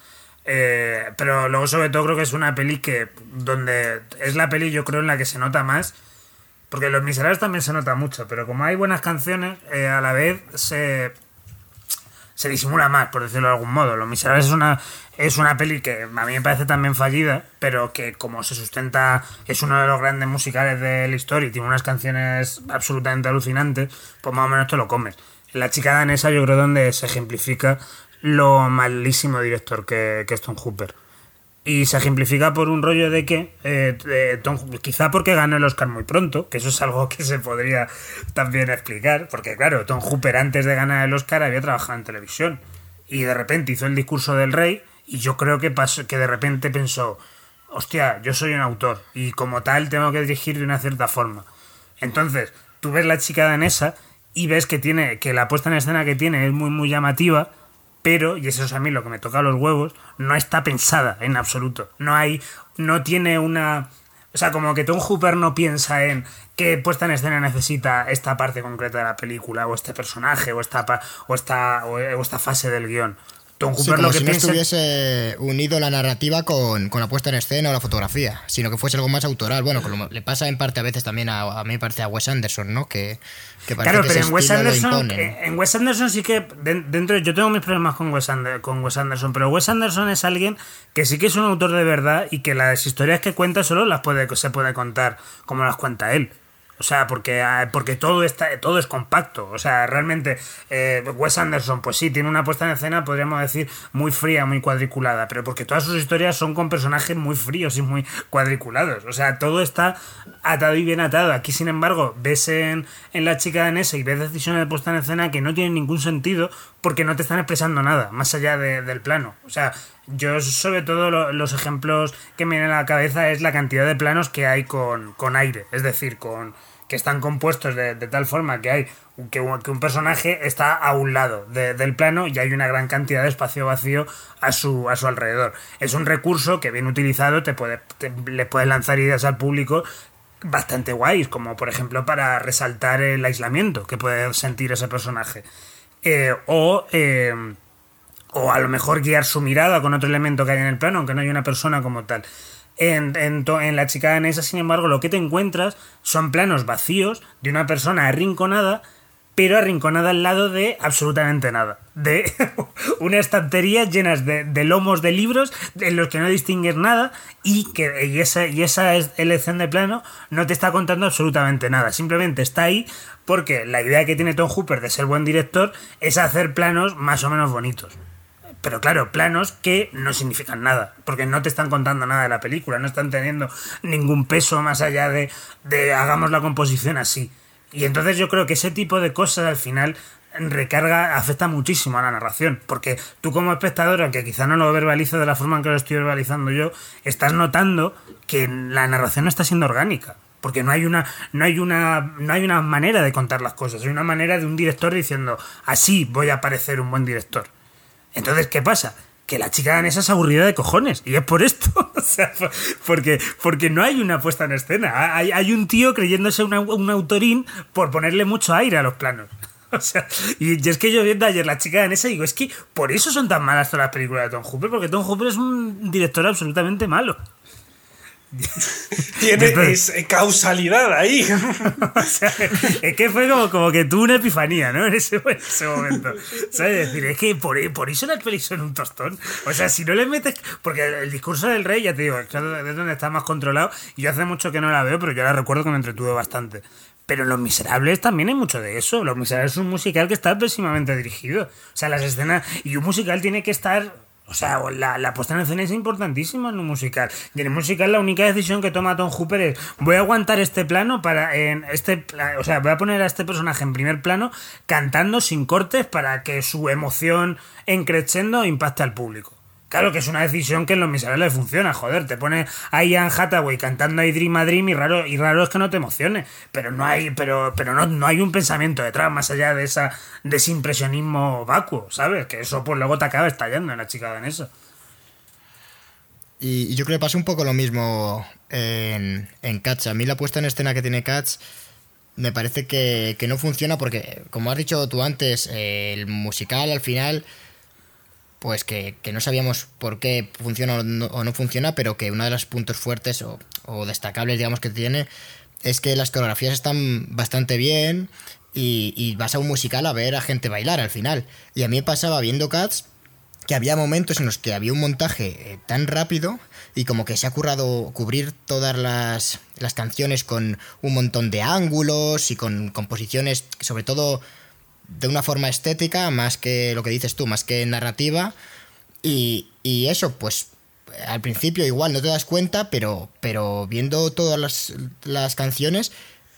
Eh, pero luego sobre todo creo que es una peli que, donde es la peli yo creo en la que se nota más porque Los Miserables también se nota mucho, pero como hay buenas canciones, eh, a la vez se, se disimula más, por decirlo de algún modo. Los Miserables es una, es una peli que a mí me parece también fallida, pero que como se sustenta, es uno de los grandes musicales de la historia y tiene unas canciones absolutamente alucinantes, pues más o menos te lo comes. La chica danesa yo creo donde se ejemplifica lo malísimo director que, que es Tom Hooper. Y se ejemplifica por un rollo de que, eh, eh, quizá porque ganó el Oscar muy pronto, que eso es algo que se podría también explicar, porque claro, Tom Hooper antes de ganar el Oscar había trabajado en televisión y de repente hizo el discurso del rey y yo creo que pasó, que de repente pensó, hostia, yo soy un autor y como tal tengo que dirigir de una cierta forma. Entonces, tú ves la chica danesa y ves que tiene que la puesta en escena que tiene es muy muy llamativa, pero y eso es a mí lo que me toca los huevos, no está pensada en absoluto. No hay no tiene una o sea, como que Tom Hooper no piensa en qué puesta en escena necesita esta parte concreta de la película, o este personaje, o esta, o esta, o esta fase del guion. Sí, como lo que si no estuviese unido la narrativa con, con la puesta en escena o la fotografía, sino que fuese algo más autoral. Bueno, como le pasa en parte a veces también a, a mí me parece a Wes Anderson, ¿no? Que, que parece Claro, que pero en Wes Anderson, en Wes Anderson sí que de- dentro yo tengo mis problemas con Wes, Ander- con Wes Anderson, pero Wes Anderson es alguien que sí que es un autor de verdad y que las historias que cuenta solo las puede se puede contar como las cuenta él. O sea, porque, ah, porque todo está todo es compacto. O sea, realmente eh, Wes Anderson, pues sí, tiene una puesta en escena, podríamos decir, muy fría, muy cuadriculada, pero porque todas sus historias son con personajes muy fríos y muy cuadriculados. O sea, todo está atado y bien atado. Aquí, sin embargo, ves en, en la chica danesa y ves decisiones de puesta en escena que no tienen ningún sentido porque no te están expresando nada, más allá de- del plano. O sea, yo sobre todo lo- los ejemplos que me vienen a la cabeza es la cantidad de planos que hay con, con aire, es decir, con que están compuestos de, de tal forma que hay que un, que un personaje está a un lado de- del plano y hay una gran cantidad de espacio vacío a su, a su alrededor. Es un recurso que bien utilizado te puede, le puede lanzar ideas al público bastante guays, como por ejemplo para resaltar el aislamiento que puede sentir ese personaje. Eh, o, eh, o a lo mejor guiar su mirada con otro elemento que hay en el plano, aunque no hay una persona como tal. En, en, en la chica danesa, sin embargo, lo que te encuentras son planos vacíos de una persona arrinconada, pero arrinconada al lado de absolutamente nada. De [LAUGHS] una estantería llenas de, lomos de libros en los que no distingues nada y que y esa, y esa es- elección de plano no te está contando absolutamente nada. Simplemente está ahí porque la idea que tiene Tom Hooper de ser buen director es hacer planos más o menos bonitos. Pero claro, planos que no significan nada, porque no te están contando nada de la película, no están teniendo ningún peso más allá de, de hagamos la composición así. Y entonces yo creo que ese tipo de cosas al final recarga, afecta muchísimo a la narración. Porque tú como espectador, aunque quizá no lo verbalizo de la forma en que lo estoy verbalizando yo, estás notando que la narración no está siendo orgánica. Porque no hay una, no hay una, no hay una manera de contar las cosas, hay una manera de un director diciendo, así voy a parecer un buen director. Entonces, ¿qué pasa? Que la chica danesa es aburrida de cojones. Y es por esto. [LAUGHS] o sea, porque, porque no hay una puesta en escena. Hay, hay un tío creyéndose un autorín por ponerle mucho aire a los planos. [LAUGHS] O sea, y, es que yo viendo ayer la chica danesa digo, es que por eso son tan malas todas las películas de Tom Hooper, porque Tom Hooper es un director absolutamente malo. [LAUGHS] Tiene eh, causalidad ahí. [LAUGHS] o sea, es que fue como, como que tuvo una epifanía, ¿no? En ese, momento. ¿Sabes? Es decir, es que por, por eso las pelis son un tostón. O sea, si no le metes. Porque el discurso del rey, ya te digo, es donde está más controlado. Y yo hace mucho que no la veo, pero yo la recuerdo que me entretuve bastante. Pero en Los Miserables también hay mucho de eso. Los Miserables es un musical que está pésimamente dirigido. O sea, las escenas. Y un musical tiene que estar o sea, la, la puesta en escena es importantísima en un musical. Y en el musical la única decisión que toma Tom Hooper es voy a aguantar este plano para en este o sea, voy a poner a este personaje en primer plano cantando sin cortes para que su emoción en creciendo impacte al público. Claro que es una decisión que en los miserables funciona, joder, te pone a Ian Hathaway cantando a Dream a Dream y raro, y raro es que no te emocione, pero no hay, pero, pero no, no hay un pensamiento detrás más allá de esa, de ese impresionismo vacuo, ¿sabes? Que eso pues luego te acaba estallando en la chica danesa. Y, y yo creo que pasa un poco lo mismo en, en Cats. A mí la puesta en escena que tiene Cats me parece que, que no funciona porque, como has dicho tú antes, el musical al final pues que, no sabíamos por qué funciona o no, funciona, pero que uno de los puntos fuertes o, destacables, digamos, que tiene es que las coreografías están bastante bien y, vas a un musical a ver a gente bailar al final. Y a mí me pasaba viendo Cats que había momentos en los que había un montaje eh, tan rápido y como que se ha currado cubrir todas las, las canciones con un montón de ángulos y con composiciones, sobre todo de una forma estética más que lo que dices tú, más que narrativa. Y, eso, pues al principio igual no te das cuenta, pero, pero viendo todas las, canciones,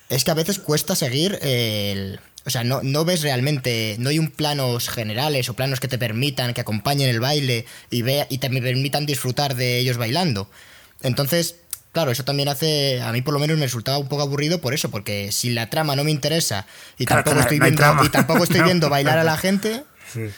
es que a veces cuesta seguir el... O sea, no, no ves realmente, no hay un planos generales o planos que te permitan, que acompañen el baile y, vea, y te permitan disfrutar de ellos bailando. Entonces, Claro, eso también hace, a mí por lo menos me resultaba un poco aburrido por eso, porque si la trama no me interesa y, tampoco, estoy viendo, y tampoco estoy [LAUGHS] viendo bailar a la gente, pues,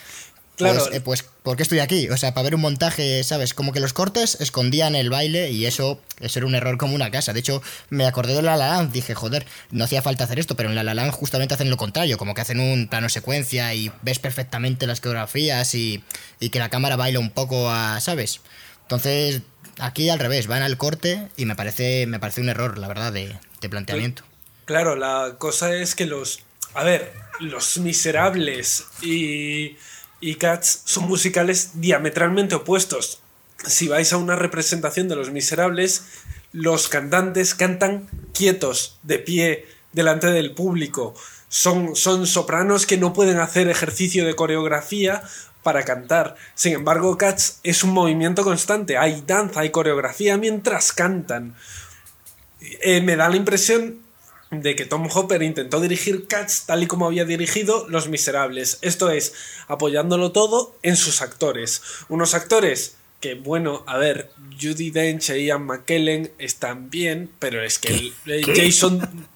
claro. Eh, pues, ¿por qué estoy aquí? O sea, para ver un montaje, ¿sabes? Como que los cortes escondían el baile y eso, eso era un error como una casa. De hecho, me acordé de La La Land, dije, joder, no hacía falta hacer esto, pero en La La Land justamente hacen lo contrario, como que hacen un plano secuencia y ves perfectamente las coreografías y, y que la cámara baila un poco a, ¿sabes? Entonces, Aquí al revés, van al corte y me parece, me parece un error, la verdad, de, planteamiento. Claro, la cosa es que los. A ver, los miserables y, y Cats son musicales diametralmente opuestos. Si vais a una representación de los miserables, los cantantes cantan quietos, de pie, delante del público. Son, son sopranos que no pueden hacer ejercicio de coreografía para cantar. Sin embargo, Cats es un movimiento constante. Hay danza, hay coreografía mientras cantan. Eh, me da la impresión de que Tom Hopper intentó dirigir Cats tal y como había dirigido Los Miserables. Esto es, apoyándolo todo en sus actores. Unos actores que, bueno, a ver, Judy Dench e Ian McKellen están bien, pero es que Jason...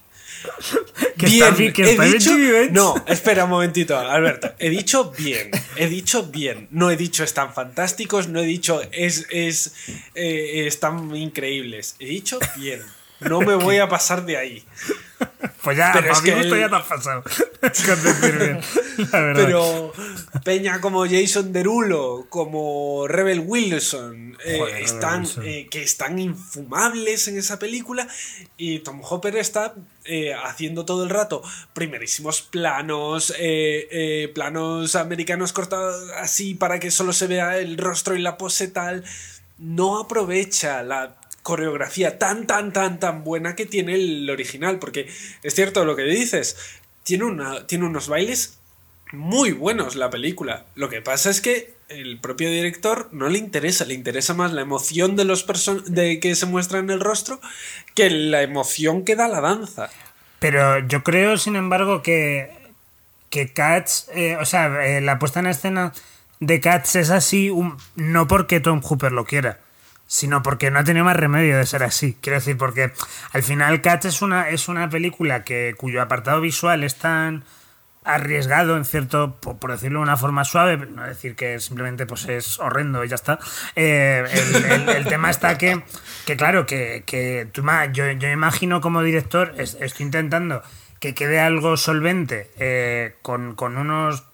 [LAUGHS] bien, he dicho, no, espera un momentito, Alberto. He dicho bien, he dicho bien. No he dicho están fantásticos, no he dicho es, es eh, están increíbles. He dicho bien. No me voy a pasar de ahí. Pues ya, pero es que ya te has pasado. [LAUGHS] Pero Peña como Jason Derulo, como Rebel Wilson, eh, están, eh, que están infumables en esa película. Y Tom Hopper está eh, haciendo todo el rato primerísimos planos, planos americanos cortados así para que solo se vea el rostro y la pose tal. No aprovecha la coreografía tan, tan, tan, tan buena que tiene el original. Porque es cierto lo que dices, tiene, una, tiene unos bailes muy buenos la película. Lo que pasa es que el propio director no le interesa, le interesa más la emoción de los de que se muestra en el rostro que la emoción que da la danza. Pero yo creo, sin embargo, que que Cats, eh, o sea, eh, la puesta en escena de Cats es así, un- no porque Tom Hooper lo quiera, sino porque no ha tenido más remedio de ser así. Quiero decir, porque al final Cats es una, es una película que, cuyo apartado visual es tan arriesgado en cierto, por, decirlo de una forma suave, no decir que simplemente pues es horrendo y ya está. Eh, el, tema está que, que claro, que, que tú yo, yo imagino como director, es- estoy intentando que quede algo solvente eh, con, con unos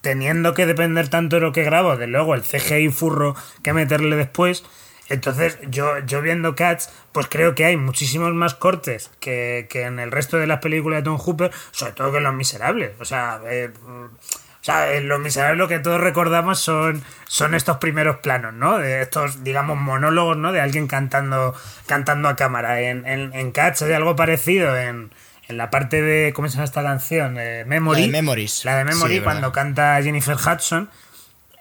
teniendo que depender tanto de lo que grabo, de luego el CGI furro que meterle después. Entonces, yo, yo viendo Cats, pues creo que hay muchísimos más cortes que, que en el resto de las películas de Tom Hooper, sobre todo que en Los Miserables. O sea, eh, o sea, en Los Miserables lo que todos recordamos son, son estos primeros planos, ¿no? De estos, digamos, monólogos, ¿no? De alguien cantando, cantando a cámara. En, en, en Cats hay algo parecido en, en la parte de, ¿cómo se llama esta canción? Eh, Memory. La de Memories. La de Memory, Sí, cuando verdad. canta Jennifer Hudson.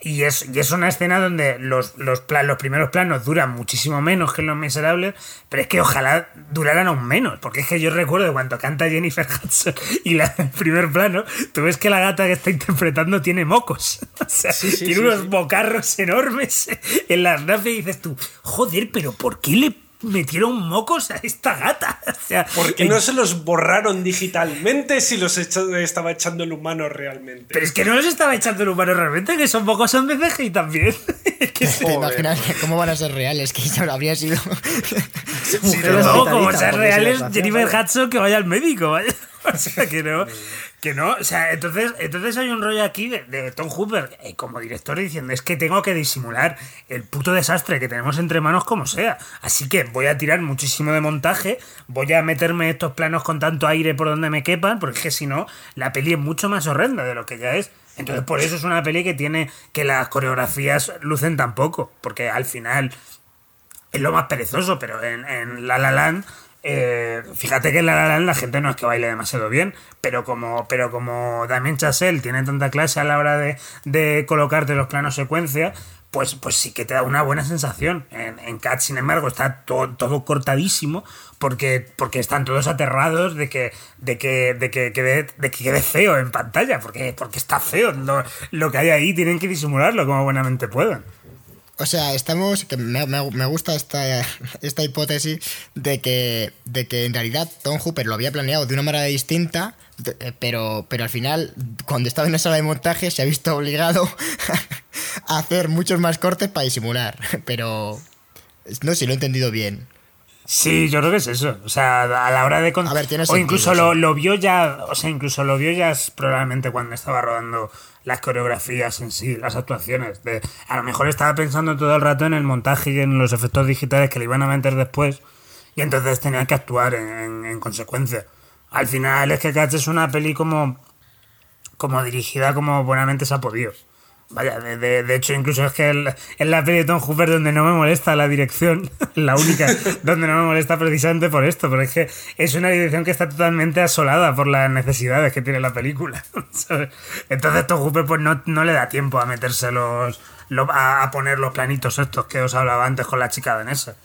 Y es, y es una escena donde los, los, pla- los primeros planos duran muchísimo menos que en Los Miserables, pero es que ojalá duraran aún menos, porque es que yo recuerdo cuando canta Jennifer Hudson y la el primer plano, tú ves que la gata que está interpretando tiene mocos. [LAUGHS] O sea, Sí, sí, tiene sí, unos bocarros enormes en las nafas y dices tú, joder, pero ¿por qué le metieron mocos a esta gata? [LAUGHS] O sea, ¿Por qué no se los borraron digitalmente si los echa- estaba echando el humano realmente? Pero es que no los estaba echando el humano realmente, que son mocos son de CGI también. [LAUGHS] ¿Te Joder. imaginas cómo van a ser reales? Que eso habría sido. Sí, Mujeres no, [LAUGHS] como porque reales, Jennifer Hudson que vaya al médico, vaya. [LAUGHS] O sea, que no, que no. O sea, entonces, entonces hay un rollo aquí de, Tom Hooper eh, como director diciendo es que tengo que disimular el puto desastre que tenemos entre manos como sea. Así que voy a tirar muchísimo de montaje, voy a meterme estos planos con tanto aire por donde me quepan, porque es que si no, la peli es mucho más horrenda de lo que ya es. Entonces, por eso es una peli que tiene que las coreografías lucen tan poco, porque al final es lo más perezoso, pero en La La Land, eh, fíjate que en La La la gente no es que baile demasiado bien, pero como, pero como Damien Chazelle tiene tanta clase a la hora de, de colocarte los planos secuencia, pues, pues sí que te da una buena sensación. En, en Cat, sin embargo, está todo, todo cortadísimo porque, porque están todos aterrados de que, de que, de que, quede, de que quede feo en pantalla, porque, porque está feo. Lo, lo que hay ahí tienen que disimularlo como buenamente puedan. O sea, estamos. que me, me- me gusta esta, esta hipótesis de que, de que en realidad Tom Hooper lo había planeado de una manera distinta, de- eh, pero, pero al final, cuando estaba en la sala de montaje, se ha visto obligado [LAUGHS] a hacer muchos más cortes para disimular. Pero. No sé si lo he entendido bien. Sí, yo creo que es eso. O sea, a la hora de... A ver, o sentido, incluso sí. lo, lo vio ya... O sea, incluso lo vio ya probablemente cuando estaba rodando las coreografías en sí, las actuaciones. De, a lo mejor estaba pensando todo el rato en el montaje y en los efectos digitales que le iban a meter después. Y entonces tenía que actuar en, en- en consecuencia. Al final es que Cats es una peli como... Como dirigida como buenamente se ha podido. Vaya, de, de- de hecho, incluso es que el- es la peli de Tom Hooper donde no me molesta la dirección, [LAUGHS] la única donde no me molesta precisamente por esto, porque es que es una dirección que está totalmente asolada por las necesidades que tiene la película. [LAUGHS] Entonces, Tom Hooper pues no, no le da tiempo a meterse los, lo- a, poner los planitos estos que os hablaba antes con la chica danesa.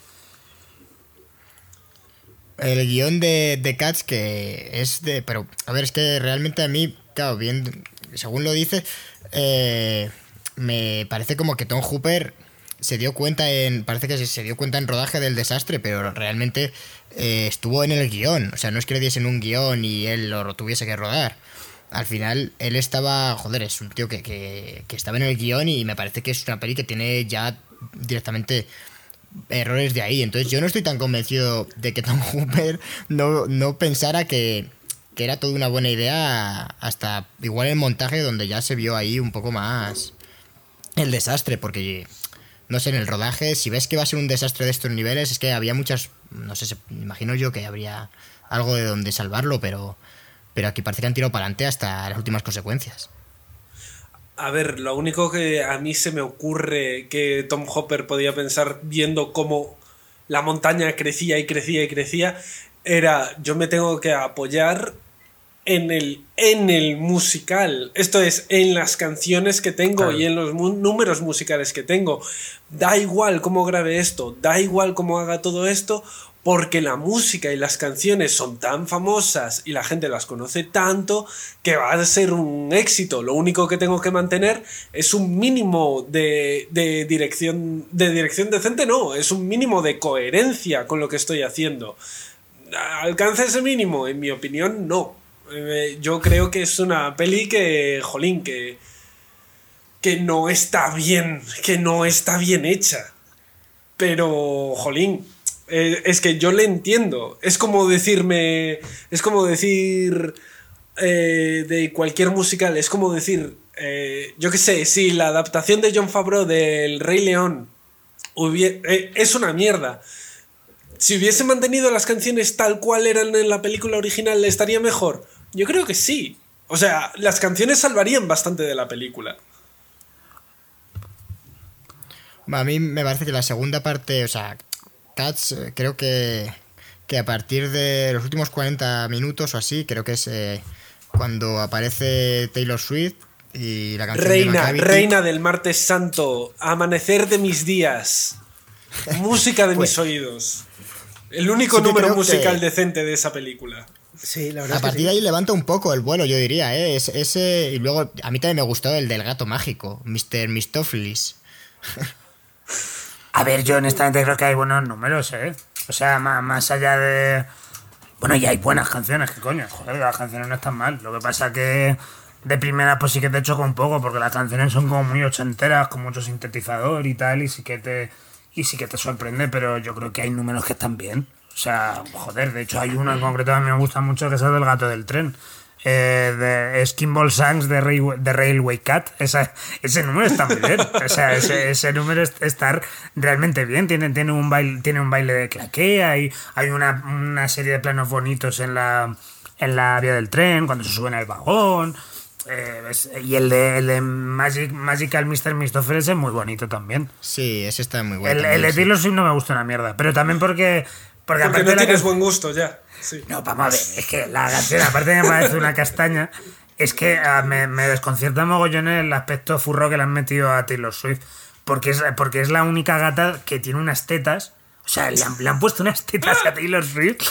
El guion de, de Cats que es de... Pero, a ver, es que realmente a mí, claro, bien, según lo dice, eh, me parece como que Tom Hooper se dio cuenta en... Parece que se, dio cuenta en rodaje del desastre, pero realmente eh, estuvo en el guion. O sea, no es que le diesen un guion y él lo tuviese que rodar. Al final, él estaba... Joder, es un tío que, que, que estaba en el guion y me parece que es una peli que tiene ya directamente errores de ahí. Entonces yo no estoy tan convencido de que Tom [LAUGHS] Hooper no, no pensara que, que era toda una buena idea hasta igual el montaje donde ya se vio ahí un poco más el desastre, porque no sé, en el rodaje, si ves que va a ser un desastre de estos niveles, es que había muchas, no sé, imagino yo que habría algo de donde salvarlo, pero, pero aquí parece que han tirado para adelante hasta las últimas consecuencias. A ver, lo único que a mí se me ocurre que Tom Hopper podía pensar viendo cómo la montaña crecía y crecía y crecía era yo me tengo que apoyar en el, en el musical. Esto es, en las canciones que tengo Claro. y en los mu- números musicales que tengo. Da igual cómo grabe esto, da igual cómo haga todo esto, porque la música y las canciones son tan famosas y la gente las conoce tanto que va a ser un éxito. Lo único que tengo que mantener es un mínimo de, de dirección de dirección decente, no, es un mínimo de coherencia con lo que estoy haciendo. ¿Alcanza ese mínimo? En mi opinión, no. Eh, yo creo que es una peli que, jolín, que, que no está bien, que no está bien hecha. Pero, jolín, eh, es que yo le entiendo. Es como decirme. Es como decir. eh, de cualquier musical. Es como decir. eh, yo qué sé, si la adaptación de John Favreau del Rey León es una mierda. Si hubiese mantenido las canciones tal cual eran en la película original, ¿estaría mejor? Yo creo que sí. O sea, las canciones salvarían bastante de la película. A mí me parece que la segunda parte, o sea, Cats, eh, creo que, que a partir de los últimos 40 minutos o así, creo que es eh, cuando aparece Taylor Swift y la canción de Reina, Macavity. reina del martes santo, amanecer de mis días, música de [LAUGHS] mis oídos. El único Sí número que- musical decente de esa película. Sí, la verdad. A es que partir sí. de ahí levanta un poco el vuelo, yo diría, ¿eh? Es- ese, y luego a mí también me gustó el del gato mágico, Mr. Mistopheles. A ver, yo honestamente creo que hay buenos números, ¿eh? O sea, más, más allá de... Bueno, y hay buenas canciones, ¿qué coño? Joder, las canciones no están mal. Lo que pasa que de primera pues sí que te choca un poco, porque las canciones son como muy ochenteras, con mucho sintetizador y tal, y sí que te... Y sí que te sorprende, pero yo creo que hay números que están bien. O sea, joder, de hecho hay uno en concreto que a mí me gusta mucho, que es el del gato del tren. Eh, de Skinball Sands de, Railway, de Railway Cat. Esa- ese número está muy bien. O sea, ese, ese número es- está realmente bien. Tiene, tiene, un baile, tiene un baile de claqué, hay, hay una, una serie de planos bonitos en la, en la vía del tren, cuando se suben al vagón. Eh, es- y el de, el de Magic, Magical Mr. Mistopheles es muy bonito también. Sí, ese está muy bueno. el, el de Taylor Swift no me gusta una mierda, pero también porque... Porque, Porque aparte no tienes buen gusto ya. Sí. no, vamos a ver, es que la canción, aparte de que me parece una castaña, es que ah, me, me desconcierta mogollón el aspecto furro que le han metido a Taylor Swift. Porque es, porque es la única gata que tiene unas tetas. O sea, le han, puesto unas tetas a Taylor Swift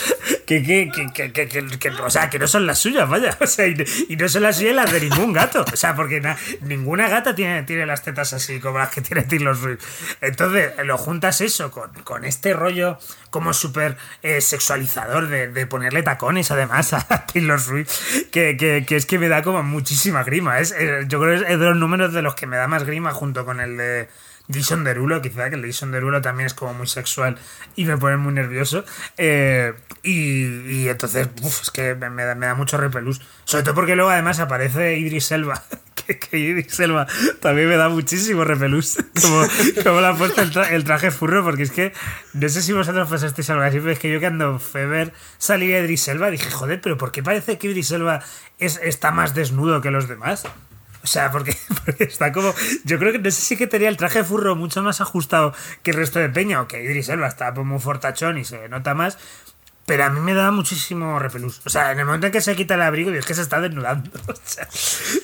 que, que, que, que, o sea, que no son las suyas, vaya. O sea, y, no son las suyas las de ningún gato. O sea, porque na- ninguna gata tiene, tiene las tetas así como las que tiene Taylor Swift. Entonces, lo juntas eso con, con este rollo como súper eh, sexualizador de, de ponerle tacones además a Taylor Swift, que, que, que es que me da como muchísima grima. Es, yo creo que es de los números de los que me da más grima junto con el de Jason Derulo, quizá que el de Jason Derulo también es como muy sexual y me pone muy nervioso. Eh, y, y entonces, uf, es que me, da, me da mucho repelús. Sobre todo porque luego además aparece Idris Elba. [LAUGHS] Que, que Idris Elba también me da muchísimo repelús. [LAUGHS] Como, como le ha puesto el, tra- el traje furro, porque es que no sé si vosotros pasasteis algo así, pero es que yo cuando fue a ver salir a Idris Elba dije, joder, pero ¿por qué parece que Idris Elba es, está más desnudo que los demás? O sea, porque, [LAUGHS] porque está como. Yo creo que no sé si que tenía el traje furro mucho más ajustado que el resto de Peña, o que Idris Elba está como muy fortachón y se nota más. Pero a mí me da muchísimo repelús. O sea, en el momento en que se quita el abrigo, es que se está desnudando. [LAUGHS] O sea,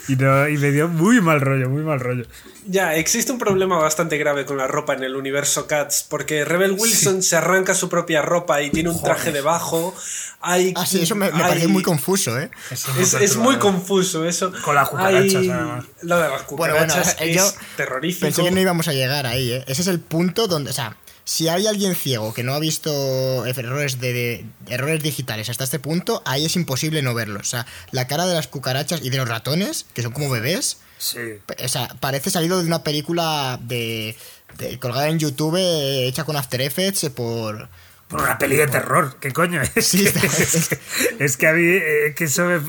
y, no, y me dio muy mal rollo, muy mal rollo. Ya, existe un problema bastante grave con la ropa en el universo Cats, porque Rebel Wilson se arranca su propia ropa y tiene un traje debajo. Hay, Ah, sí, eso me, me hay- parece muy confuso, ¿eh? Es, es muy confuso eso. Con las cucarachas, Hay- además. Lo de las Bueno, bueno, cucarachas eh, es yo terrorífico. pensé que no íbamos a llegar ahí, ¿eh? Ese es el punto donde, o sea, si hay alguien ciego que no ha visto errores de, de- errores digitales hasta este punto, ahí es imposible no verlos. O sea, la cara de las cucarachas y de los ratones, que son como bebés, Sí. o sea, parece salido de una película de, de- colgada en YouTube eh, hecha con After Effects eh, por Por una peli de terror, ¿qué coño? [LAUGHS] Es, que, es, que- es que a mí, eh, que eso me,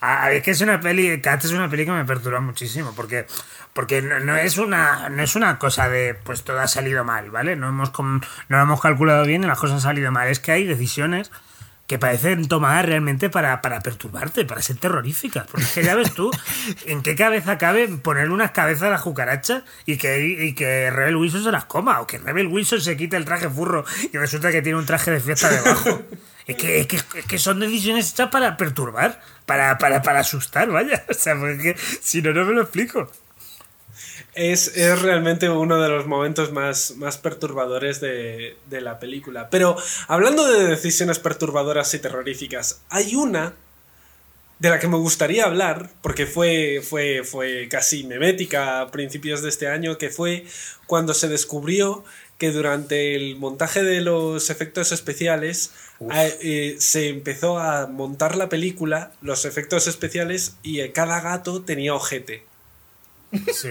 a- es que es una peli, Cats es una peli que me perturba muchísimo, porque, porque no, no es una, no es una cosa de, pues todo ha salido mal, ¿vale? No hemos, no lo hemos calculado bien y las cosas han salido mal. Es que hay decisiones que parecen tomadas realmente para, para perturbarte, para ser terroríficas. Porque es que ya ves tú [LAUGHS] en qué cabeza cabe ponerle unas cabezas a la cucaracha y que, y que Rebel Wilson se las coma, o que Rebel Wilson se quite el traje furro y resulta que tiene un traje de fiesta debajo. Es que, es que, es que son decisiones hechas para perturbar, para, para, para asustar, vaya. O sea, porque es que si no, no me lo explico. Es, es, realmente uno de los momentos más, más perturbadores de, de, la película. Pero hablando de decisiones perturbadoras y terroríficas, hay una de la que me gustaría hablar, porque fue, fue, fue casi memética a principios de este año, que fue cuando se descubrió que durante el montaje de los efectos especiales eh, se empezó a montar la película, los efectos especiales, y cada gato tenía ojete. Sí,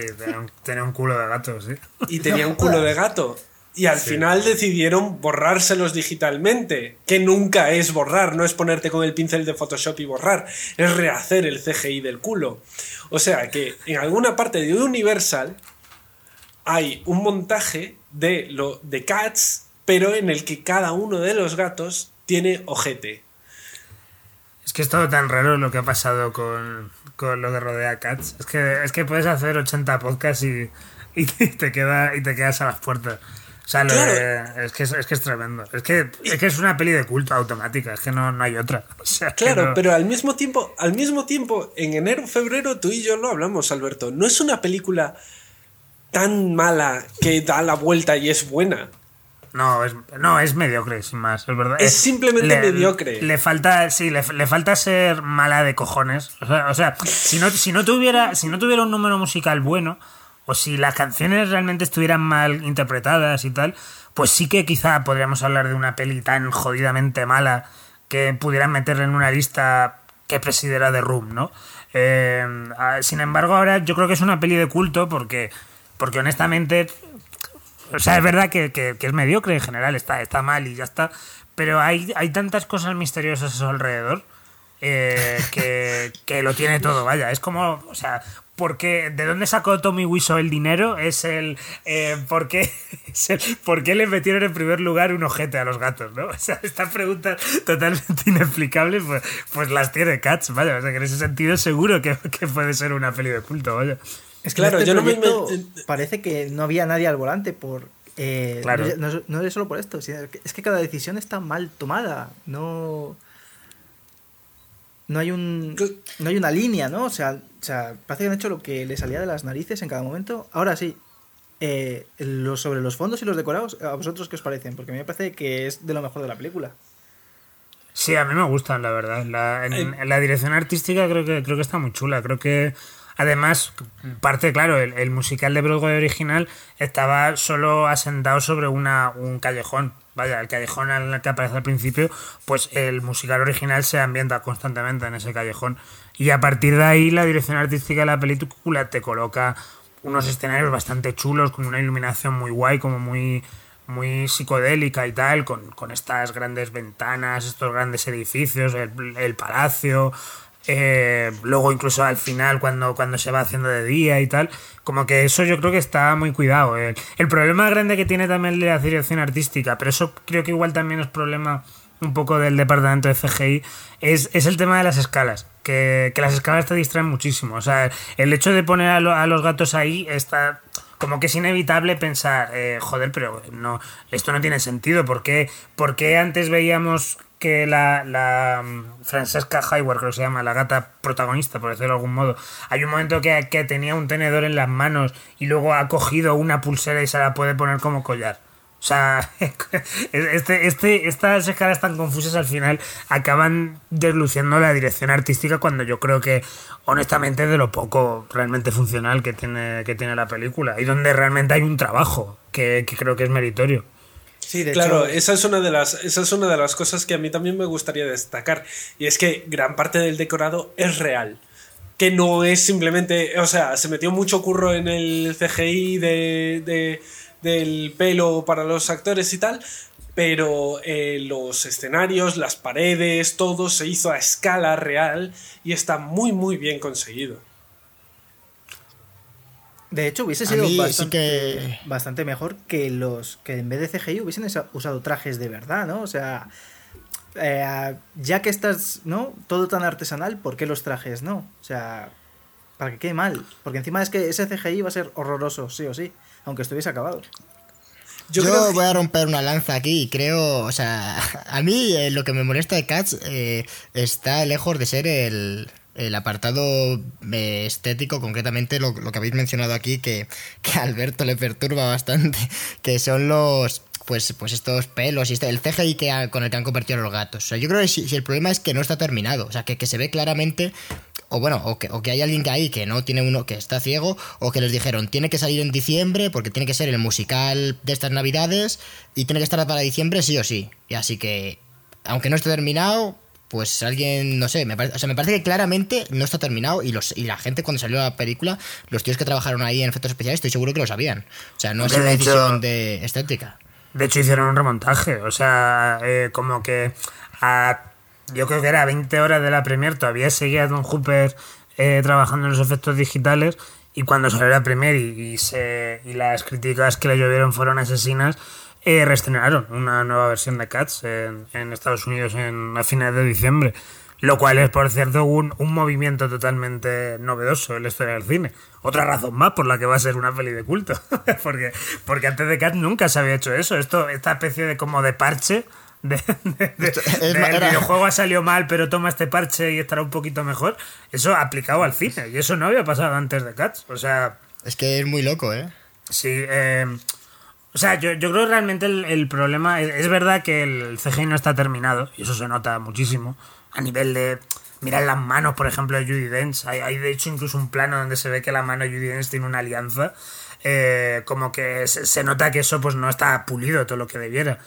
tenía un, culo de gato, sí. Y tenía un culo de gato. Y al final decidieron borrárselos digitalmente, que nunca es borrar, no es ponerte con el pincel de Photoshop y borrar, es rehacer el CGI del culo. O sea que en alguna parte de Universal hay un montaje de, lo, de Cats, pero en el que cada uno de los gatos tiene ojete. Es que es todo tan raro lo que ha pasado con, con lo que rodea Cats. Es que, es que puedes hacer 80 podcasts y, y, [LAUGHS] te queda, y te quedas a las puertas. O sea, es, que es, es, que es tremendo. Es que, es que es una peli de culto automática, es que no, no hay otra. [LAUGHS] O sea, claro, pero al mismo tiempo, al mismo tiempo, en enero, febrero, tú y yo lo hablamos, Alberto. No es una película tan mala que da la vuelta y es buena. No, es, no, es mediocre, sin más, es verdad. Es simplemente mediocre. Le falta, sí, le, falta ser mala de cojones. O sea, si, no, si, no tuviera, si no tuviera un número musical bueno, o si las canciones realmente estuvieran mal interpretadas y tal, pues sí que quizá podríamos hablar de una peli tan jodidamente mala que pudieran meterle en una lista que presidiera de Room, ¿no? Eh, sin embargo, ahora yo creo que es una peli de culto porque, porque honestamente o sea, es verdad que, es mediocre en general, está, está mal y ya está. Pero hay, hay tantas cosas misteriosas a su alrededor eh, [LAUGHS] que, lo tiene todo, vaya. Es como, o sea, porque ¿de dónde sacó Tommy Wiseau el dinero? Es el, eh, ¿por, qué, [LAUGHS] ¿por qué le metieron en primer lugar un ojete a los gatos? ¿no? O sea, estas preguntas totalmente inexplicables, pues, pues las tiene Cats, vaya. O sea, que en ese sentido seguro que, que puede ser una peli de culto, vaya. Es que claro, este yo no me, parece que no había nadie al volante por eh, claro. no, es solo por esto, es que cada decisión está mal tomada. No. No hay un. No hay una línea, ¿no? O sea, o sea, parece que han hecho lo que le salía de las narices en cada momento. Ahora sí. Eh, sobre los fondos y los decorados, ¿a vosotros qué os parecen? Porque a mí me parece que es de lo mejor de la película. Sí, a mí me gustan, la verdad. La, en, la dirección artística creo que, creo que está muy chula. Creo que Además, parte, claro, el, musical de Broadway original estaba solo asentado sobre una, un callejón. Vaya, el callejón al que aparece al principio, pues el musical original se ambienta constantemente en ese callejón. Y a partir de ahí, la dirección artística de la película te coloca unos escenarios bastante chulos, con una iluminación muy guay, como muy, muy psicodélica y tal, con, estas grandes ventanas, estos grandes edificios, el palacio, eh, luego incluso al final cuando, cuando se va haciendo de día y tal, como que eso yo creo que está muy cuidado. El, problema grande que tiene también la dirección artística, pero eso creo que igual también es problema un poco del departamento de CGI, es, el tema de las escalas, que, las escalas te distraen muchísimo. O sea, el hecho de poner a, los gatos ahí está como que es inevitable pensar, eh, joder, pero no, esto no tiene sentido. ¿Por qué, ¿Por qué antes veíamos que la, la mm, Francesca Hayward, creo que se llama, la gata protagonista, por decirlo de algún modo, hay un momento que, que tenía un tenedor en las manos y luego ha cogido una pulsera y se la puede poner como collar. O sea, [LAUGHS] este, este, estas escalas tan confusas al final acaban desluciendo la dirección artística cuando yo creo que, honestamente, de lo poco realmente funcional que tiene, que tiene la película y donde realmente hay un trabajo que, que creo que es meritorio claro, esa, es una de las, esa es una de las cosas que a mí también me gustaría destacar. Y es que gran parte del decorado es real. Que no es simplemente. O sea, se metió mucho curro en el CGI de, del pelo para los actores y tal. Pero eh, los escenarios, las paredes, todo se hizo a escala real y está muy, muy bien conseguido. De hecho, hubiese sido bastante, mejor que los que en vez de CGI hubiesen usado trajes de verdad, ¿no? O sea, eh, ya que estás, ¿no? Todo tan artesanal, ¿por qué los trajes no? O sea, para que quede mal. Porque encima es que ese CGI va a ser horroroso, sí o sí, aunque estuviese acabado. Yo, voy a romper una lanza aquí creo, o sea, [LAUGHS] a mí eh, lo que me molesta de Cats eh, está lejos de ser el, el apartado eh, estético, concretamente lo, que habéis mencionado aquí, que, que a Alberto le perturba bastante, [LAUGHS] que son los pues, pues estos pelos y este, el CGI que con el que han convertido los gatos. O sea, yo creo que si, el problema es que no está terminado, o sea, que, que se ve claramente o bueno, o que, o que hay alguien que ahí que no tiene uno que está ciego, o que les dijeron tiene que salir en diciembre porque tiene que ser el musical de estas navidades y tiene que estar para diciembre sí o sí. Y así que, aunque no esté terminado, pues alguien, no sé, me parece, o sea, me parece que claramente no está terminado y, los, y la gente cuando salió la película, los tíos que trabajaron ahí en efectos especiales, estoy seguro que lo sabían. O sea, no es una decisión de estética. De hecho, hicieron un remontaje, o sea, eh, como que a, yo creo que era 20 horas de la premier, todavía seguía Don Hooper eh, trabajando en los efectos digitales y cuando salió la premier y, se, y las críticas que le llovieron fueron asesinas, eh, reestrenaron una nueva versión de Cats en, en Estados Unidos en, a finales de diciembre. Lo cual es, por cierto, un, un movimiento totalmente novedoso en la historia del cine. Otra razón más por la que va a ser una peli de culto. [LAUGHS] porque, porque antes de Cats nunca se había hecho eso. Esto, esta especie de como de parche de, el videojuego ha salido mal, pero toma este parche y estará un poquito mejor. Eso aplicado al cine. Y eso no había pasado antes de Cats. O sea. Es que es muy loco, ¿eh? Sí, eh, o sea, yo, yo creo que realmente el, problema es, verdad que el CGI no está terminado, y eso se nota muchísimo, a nivel de... Mirar las manos, por ejemplo, de Judy Dench. Hay, de hecho incluso un plano donde se ve que la mano de Judy Dench tiene una alianza. Eh, como que se, nota que eso pues no está pulido todo lo que debiera.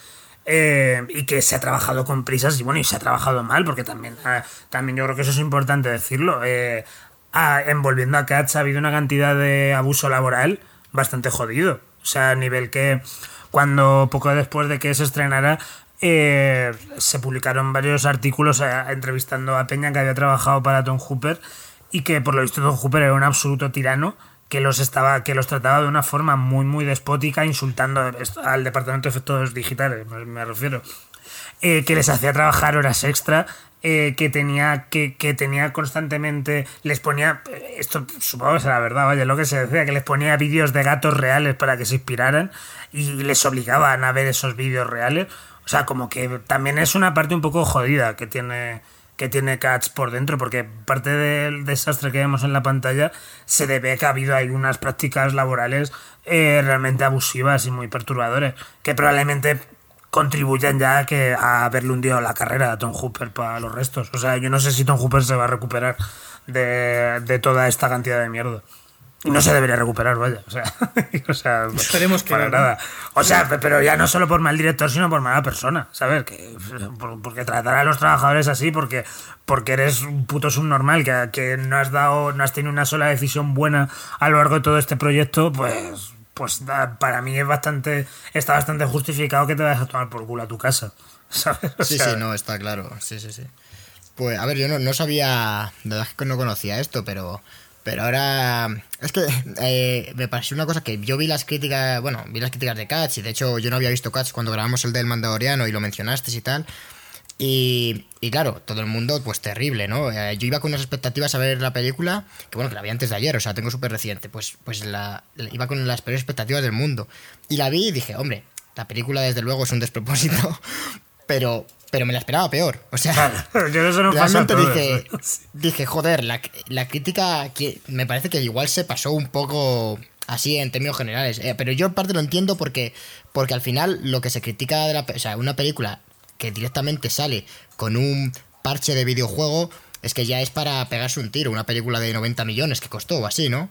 Eh, y que se ha trabajado con prisas y bueno, y se ha trabajado mal, porque también, ah, también yo creo que eso es importante decirlo. Eh, ah, envolviendo a Cats ha habido una cantidad de abuso laboral bastante jodido. O sea, a nivel que cuando poco después de que se estrenara eh, se publicaron varios artículos eh, entrevistando a Peña que había trabajado para Tom Hooper y que por lo visto Tom Hooper era un absoluto tirano que los estaba que los trataba de una forma muy muy despótica insultando al departamento de efectos digitales me refiero eh, que les hacía trabajar horas extra eh, que tenía que, que, tenía constantemente les ponía esto supongo que es la verdad vaya lo que se decía que les ponía vídeos de gatos reales para que se inspiraran y les obligaban a ver esos vídeos reales. O sea como que también es una parte un poco jodida que tiene que tiene Cats por dentro, porque parte del desastre que vemos en la pantalla se debe que ha habido ahí unas prácticas laborales eh, realmente abusivas y muy perturbadoras, que probablemente contribuyan ya a, que, a haberle hundido la carrera a Tom Hooper para los restos. O sea, yo no sé si Tom Hooper se va a recuperar de, de toda esta cantidad de mierda. Y no se debería recuperar, vaya. O sea, [LAUGHS] o sea esperemos que. Para nada. O sea, pero ya no solo por mal director, sino por mala persona. ¿Sabes? Que, porque tratar a los trabajadores así, porque, porque eres un puto subnormal, que, que no has dado, no has tenido una sola decisión buena a lo largo de todo este proyecto, pues pues para mí es bastante está bastante justificado que te vayas a tomar por culo a tu casa [LAUGHS] ¿sabes? sí sí no está claro sí sí sí pues a ver yo no, no sabía de verdad que no conocía esto pero pero ahora es que eh, me pareció una cosa que yo vi las críticas bueno vi las críticas de Cats y de hecho yo no había visto Cats cuando grabamos el del Mandaloriano y lo mencionaste y tal y, y, claro, todo el mundo, pues terrible, ¿no? Eh, yo iba con unas expectativas a ver la película, que bueno, que la vi antes de ayer, o sea, tengo súper reciente, pues, pues la, iba con las peores expectativas del mundo. Y la vi y dije, hombre, la película desde luego es un despropósito, [LAUGHS] pero, pero me la esperaba peor. O sea, [LAUGHS] yo eso no realmente dije, [LAUGHS] dije, joder, la, la crítica que me parece que igual se pasó un poco así en términos generales. Eh, pero yo en parte lo entiendo porque, porque al final lo que se critica de la, o sea, una película que directamente sale con un parche de videojuego, es que ya es para pegarse un tiro, una película de 90 millones que costó o así, ¿no?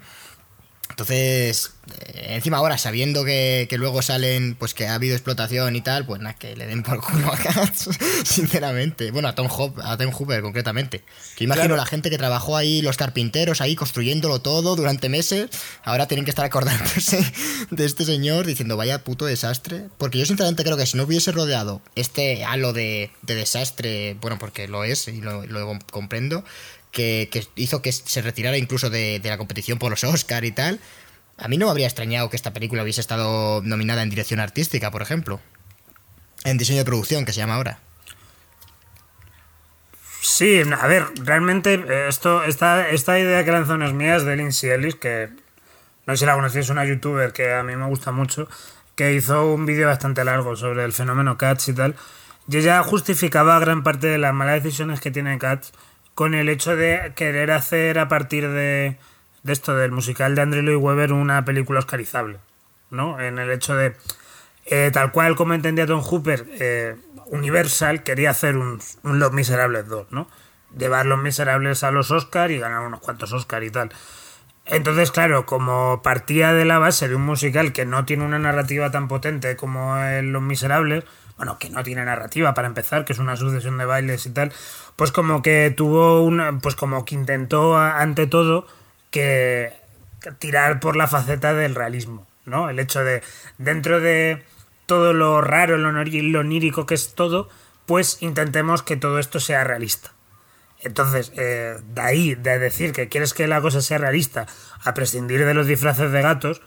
Entonces, eh, encima ahora, sabiendo que, luego salen, pues que ha habido explotación y tal, pues nada, que le den por culo a Cats, [LAUGHS] sinceramente. Bueno, a Tom, Hop, a Tom Hooper concretamente. Que imagino la gente que trabajó ahí, los carpinteros ahí construyéndolo todo durante meses, ahora tienen que estar acordándose [LAUGHS] de este señor diciendo, vaya puto desastre. Porque yo sinceramente creo que si no hubiese rodeado este halo de, desastre, bueno, porque lo es y lo, lo comprendo, que, hizo que se retirara incluso de, la competición por los Oscar y tal. A mí no me habría extrañado que esta película hubiese estado nominada en dirección artística, por ejemplo. En diseño de producción, que se llama ahora. Sí, a ver, realmente eh, esto, esta, esta idea que lanzó unas mías de Lindsay Ellis, que no sé si la conocéis, es una youtuber que a mí me gusta mucho, que hizo un vídeo bastante largo sobre el fenómeno Cats y tal. Y ella justificaba gran parte de las malas decisiones que tiene Cats con el hecho de querer hacer a partir de, de esto, del musical de Andrew Lloyd Webber, una película oscarizable, ¿no? En el hecho de, eh, tal cual como entendía Tom Hooper, eh, Universal quería hacer un, Los Miserables 2, ¿no? Llevar Los Miserables a los Oscars y ganar unos cuantos Oscars y tal. Entonces, claro, como partía de la base de un musical que no tiene una narrativa tan potente como Los Miserables, bueno, que no tiene narrativa para empezar, que es una sucesión de bailes y tal, pues como que tuvo una, pues como que intentó ante todo que tirar por la faceta del realismo, ¿no? El hecho de, dentro de todo lo raro, lo, lo onírico que es todo, pues intentemos que todo esto sea realista. Entonces, eh, de ahí, de decir que quieres que la cosa sea realista, a prescindir de los disfraces de gatos,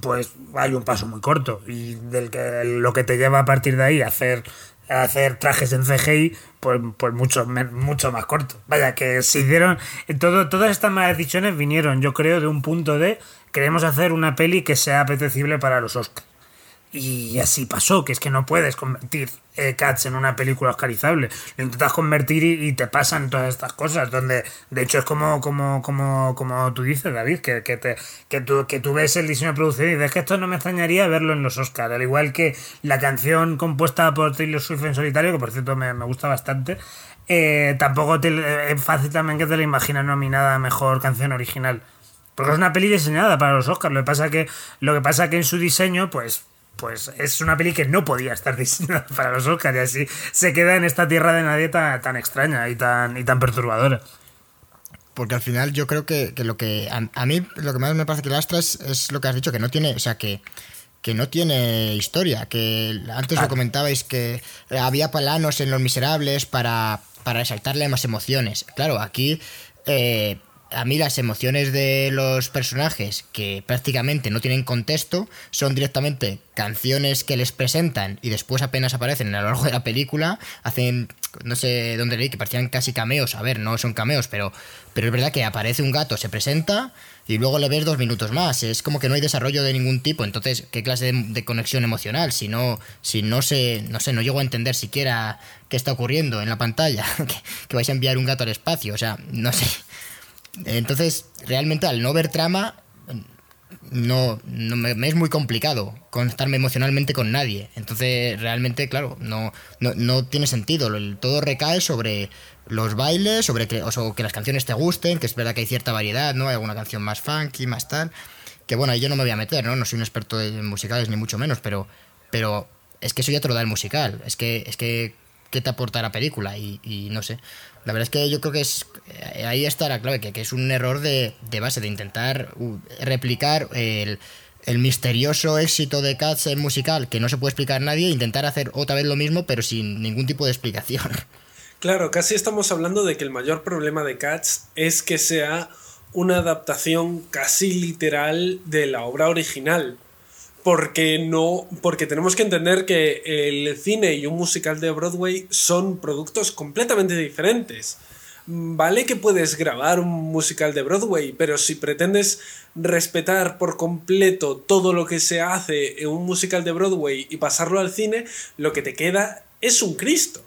pues hay un paso muy corto y del que lo que te lleva a partir de ahí a hacer hacer trajes en CGI pues, pues mucho mucho más corto. Vaya que se hicieron todo todas estas malas decisiones vinieron yo creo de un punto de queremos hacer una peli que sea apetecible para los Oscars y así pasó, que es que no puedes convertir eh, Cats en una película oscarizable. Lo intentas convertir y, te pasan todas estas cosas, donde de hecho es como, como, como, como tú dices, David, que, que, te, que, tú, que tú ves el diseño producido y dices que esto no me extrañaría verlo en los Oscars. Al igual que la canción compuesta por Taylor Swift en solitario, que por cierto me, gusta bastante, eh, tampoco te, es fácil también que te la imaginas nominada a mejor canción original. Porque es una peli diseñada para los Oscars. Lo que pasa que, lo que pasa que en su diseño, pues pues es una peli que no podía estar [LAUGHS] diseñada para los Oscars y así se queda en esta tierra de nadie tan, extraña y tan, y tan perturbadora. Porque al final yo creo que, lo que a, mí lo que más me parece que lastra es, es, lo que has dicho, que no tiene, o sea, que, que no tiene historia, que antes lo comentabais que había planos en Los Miserables para, para resaltarle más emociones. Claro, aquí... Eh, a mí las emociones de los personajes que prácticamente no tienen contexto son directamente canciones que les presentan y después apenas aparecen a lo largo de la película, hacen, no sé dónde leí, que parecían casi cameos, a ver, no son cameos, pero, pero es verdad que aparece un gato, se presenta y luego le ves dos minutos más, es como que no hay desarrollo de ningún tipo, entonces, ¿qué clase de, conexión emocional? Si no, si no sé, no sé, no llego a entender siquiera qué está ocurriendo en la pantalla, [LAUGHS] que, que vais a enviar un gato al espacio, o sea, no sé. Entonces, realmente al no ver trama, no, me, es muy complicado conectarme emocionalmente con nadie. Entonces, realmente, claro, no, no, tiene sentido. Todo recae sobre los bailes, sobre que, o que las canciones te gusten, que es verdad que hay cierta variedad, ¿no? Hay alguna canción más funky, más tal. Que bueno, yo no me voy a meter, ¿no? No soy un experto en musicales, ni mucho menos, pero, pero es que eso ya te lo da el musical. Es que, es que, ¿qué te aporta la película? Y, y no sé. La verdad es que yo creo que es ahí está la clave, que, es un error de, base, de intentar replicar el, misterioso éxito de Cats en musical que no se puede explicar a nadie e intentar hacer otra vez lo mismo pero sin ningún tipo de explicación. [LAUGHS] Claro, casi estamos hablando de que el mayor problema de Cats es que sea una adaptación casi literal de la obra original porque no porque tenemos que entender que el cine y un musical de Broadway son productos completamente diferentes. Vale que puedes grabar un musical de Broadway, pero si pretendes respetar por completo todo lo que se hace en un musical de Broadway y pasarlo al cine, lo que te queda es un Cristo.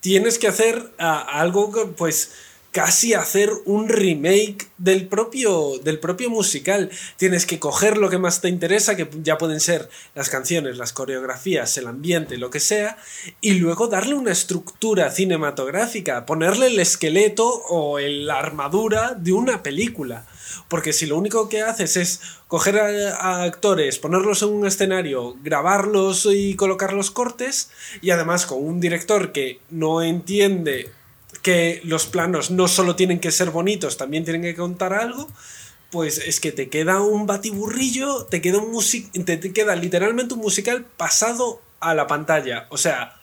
Tienes que hacer algo que, pues, casi hacer un remake del propio, del propio musical. Tienes que coger lo que más te interesa, que ya pueden ser las canciones, las coreografías, el ambiente, lo que sea, y luego darle una estructura cinematográfica, ponerle el esqueleto o la armadura de una película. Porque si lo único que haces es coger a, actores, ponerlos en un escenario, grabarlos y colocar los cortes, y además con un director que no entiende que los planos no solo tienen que ser bonitos, también tienen que contar algo, pues es que te queda un batiburrillo, te queda un te, te queda literalmente un musical pasado a la pantalla, o sea,